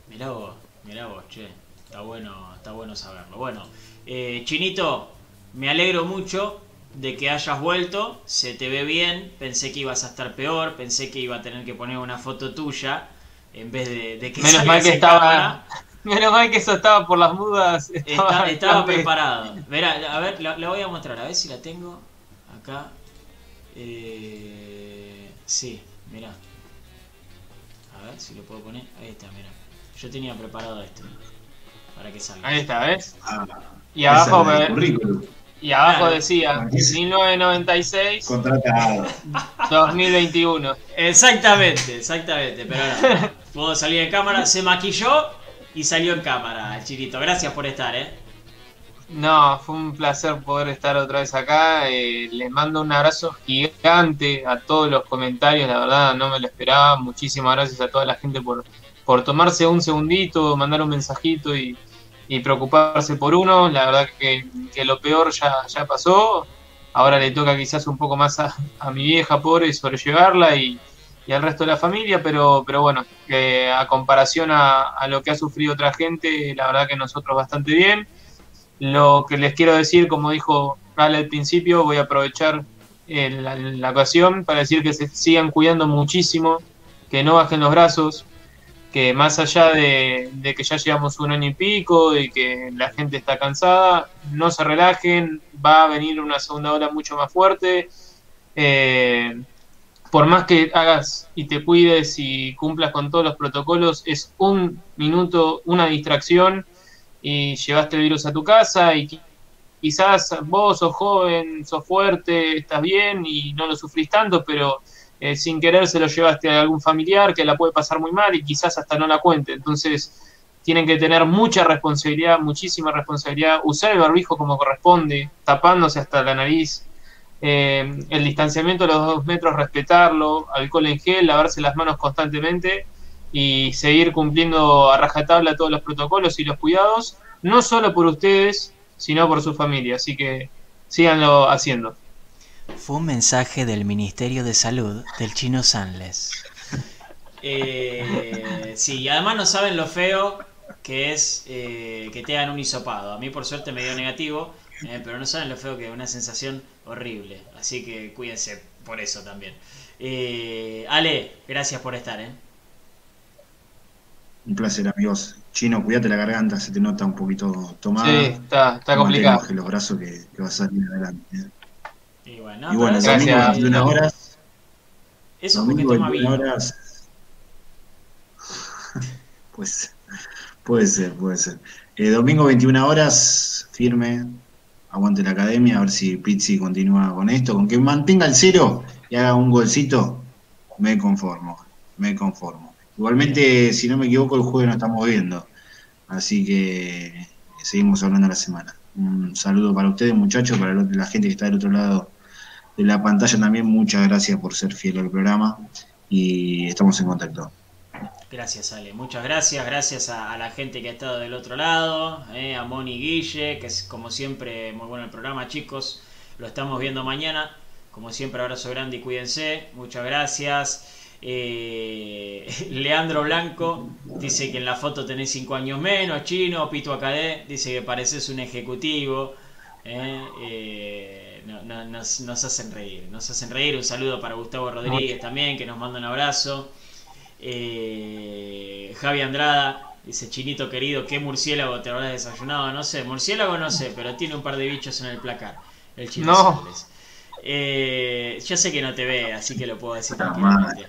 Mirá vos, mirá vos, che. Está bueno, está bueno saberlo. Bueno, eh, Chinito, me alegro mucho de que hayas vuelto. Se te ve bien. Pensé que ibas a estar peor. Pensé que iba a tener que poner una foto tuya en vez de, de que Menos mal que estaba- cámara. Menos mal que eso estaba por las mudas. Está- estaba preparado. Verá, a ver, la, la voy a mostrar. A ver si la tengo acá. Eh, sí, mirá. A ver si lo puedo poner. Ahí está, mirá. Yo tenía preparado esto. Para que salga. Ahí está, ¿ves? Ah, Y abajo, me- currículum. y abajo Claro. decía Aquí sí. 1996 Contratado. 2021. Exactamente, exactamente. Pero no, puedo salir en cámara. Se maquilló y salió en cámara, el Chinito. Gracias por estar, eh. No, fue un placer poder estar otra vez acá. eh, les mando un abrazo gigante a todos los comentarios. La verdad, no me lo esperaba. Muchísimas gracias a toda la gente por, por tomarse un segundito, mandar un mensajito y, y preocuparse por uno. La verdad que, que lo peor ya, ya pasó. Ahora le toca quizás un poco más a, a mi vieja pobre sobrellevarla y, y al resto de la familia, pero, pero bueno, que a comparación a, a lo que ha sufrido otra gente, la verdad que nosotros bastante bien. Lo que les quiero decir, como dijo Ale al principio, voy a aprovechar eh, la, ocasión para decir que se sigan cuidando muchísimo, que no bajen los brazos, que más allá de, de que ya llevamos un año y pico y que la gente está cansada, no se relajen, va a venir una segunda ola mucho más fuerte. Eh, por más que hagas y te cuides y cumplas con todos los protocolos, es un minuto, una distracción y llevaste el virus a tu casa y qui- quizás vos sos joven, sos fuerte, estás bien y no lo sufrís tanto, pero eh, sin querer se lo llevaste a algún familiar que la puede pasar muy mal y quizás hasta no la cuente. Entonces tienen que tener mucha responsabilidad, muchísima responsabilidad, usar el barbijo como corresponde, tapándose hasta la nariz, eh, el distanciamiento de los dos metros, respetarlo, alcohol en gel, lavarse las manos constantemente y seguir cumpliendo a rajatabla todos los protocolos y los cuidados, no solo por ustedes, sino por su familia. Así que síganlo haciendo. Fue un mensaje del Ministerio de Salud del chino Sanles. Eh, sí, y además no saben lo feo que es eh, que te hagan un hisopado. A mí por suerte me dio negativo, eh, pero no saben lo feo que es una sensación horrible. Así que cuídense por eso también. Eh, Ale, gracias por estar. ¿eh? Un placer, amigos. Chino, cuídate la garganta, se te nota un poquito tomada. Sí, está, está complicado. enojes los brazos que, que vas a salir adelante. ¿eh? Y bueno, y bueno, domingo Gracias. 21 horas. eso es porque Domingo toma 21 vino. horas. Pues puede ser, puede ser. Eh, domingo 21 horas, firme. Aguante la academia, a ver si Pizzi continúa con esto. Con que mantenga el cero y haga un golcito, me conformo. Me conformo. Igualmente, si no me equivoco, el jueves no estamos viendo. Así que seguimos hablando la semana. Un saludo para ustedes, muchachos, para la gente que está del otro lado de la pantalla también. Muchas gracias por ser fiel al programa y estamos en contacto. Gracias, Ale. Muchas gracias. Gracias a, a la gente que ha estado del otro lado. eh, a Moni Guille, que es como siempre muy bueno el programa, chicos. Lo estamos viendo mañana. Como siempre, abrazo grande y cuídense. Muchas gracias. Eh, Leandro Blanco dice que en la foto tenés 5 años menos. Chino, Pito Acadé dice que pareces un ejecutivo. eh, eh, no- no- nos, nos hacen reír. Nos hacen reír. Un saludo para Gustavo Rodríguez también, que nos manda un abrazo. Javi Andrada dice, Chinito querido, ¿qué murciélago te habrás desayunado? No sé, murciélago no sé, pero tiene un par de bichos en el placar. El chino No. Sales. Eh, yo sé que no te ve, así que lo puedo decir tranquilamente.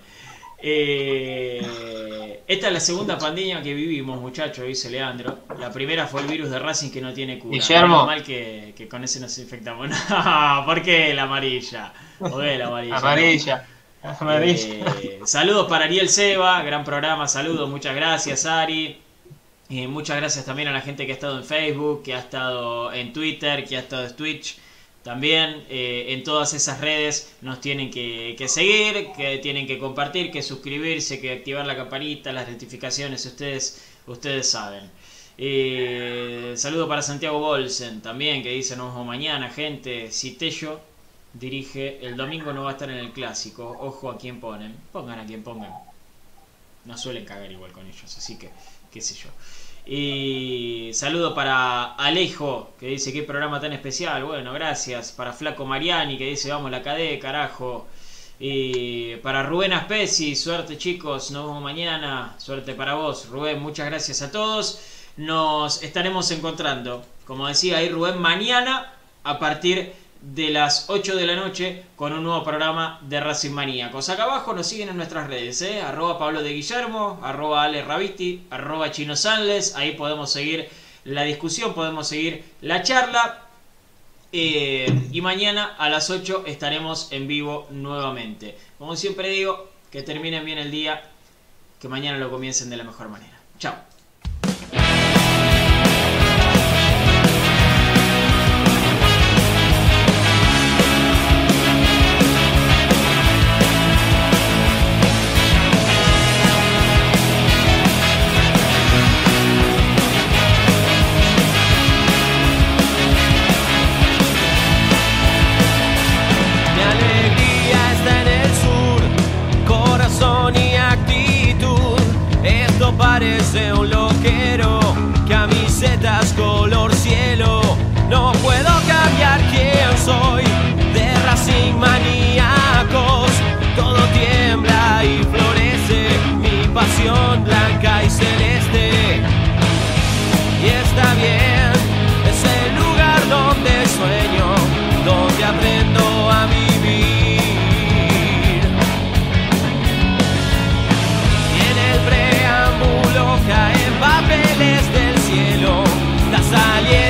Eh, esta es la segunda pandemia que vivimos, muchachos, dice Leandro. La primera fue el virus de Racing que no tiene cura. Guillermo. Mal que, que con ese nos infectamos. No, ¿por qué la amarilla? ¿Por qué la amarilla? Amarilla. Amarilla. Eh, saludos para Ariel Seba, gran programa, saludos, muchas gracias Ari. Eh, muchas gracias también a la gente que ha estado en Facebook, que ha estado en Twitter, que ha estado en Twitch. También eh, en todas esas redes nos tienen que, seguir, que tienen que compartir, que suscribirse, que activar la campanita, las notificaciones, ustedes, ustedes saben. Eh, saludo para Santiago Bolsen también, que dice nos vemos mañana, gente. Citello dirige, el domingo no va a estar en el clásico, ojo a quién ponen, pongan a quien pongan. No suelen cagar igual con ellos, así que, qué sé yo. Y saludo para Alejo, que dice qué programa tan especial. Bueno, gracias. Para Flaco Mariani, que dice vamos la cadena, carajo. Y para Rubén Aspesi, suerte chicos, nos vemos mañana. Suerte para vos, Rubén. Muchas gracias a todos. Nos estaremos encontrando, como decía ahí Rubén, mañana a partir de las 8 de la noche con un nuevo programa de Racing Maníacos. Acá abajo nos siguen en nuestras redes, ¿eh? arroba Pablo de Guillermo, arroba Ale Raviti, arroba Chino Sanles, ahí podemos seguir la discusión, podemos seguir la charla. Eh, y mañana a las 8 estaremos en vivo nuevamente. Como siempre digo, que terminen bien el día, que mañana lo comiencen de la mejor manera. Chao. Parece un loquero, camisetas color cielo. No puedo cambiar quién soy, está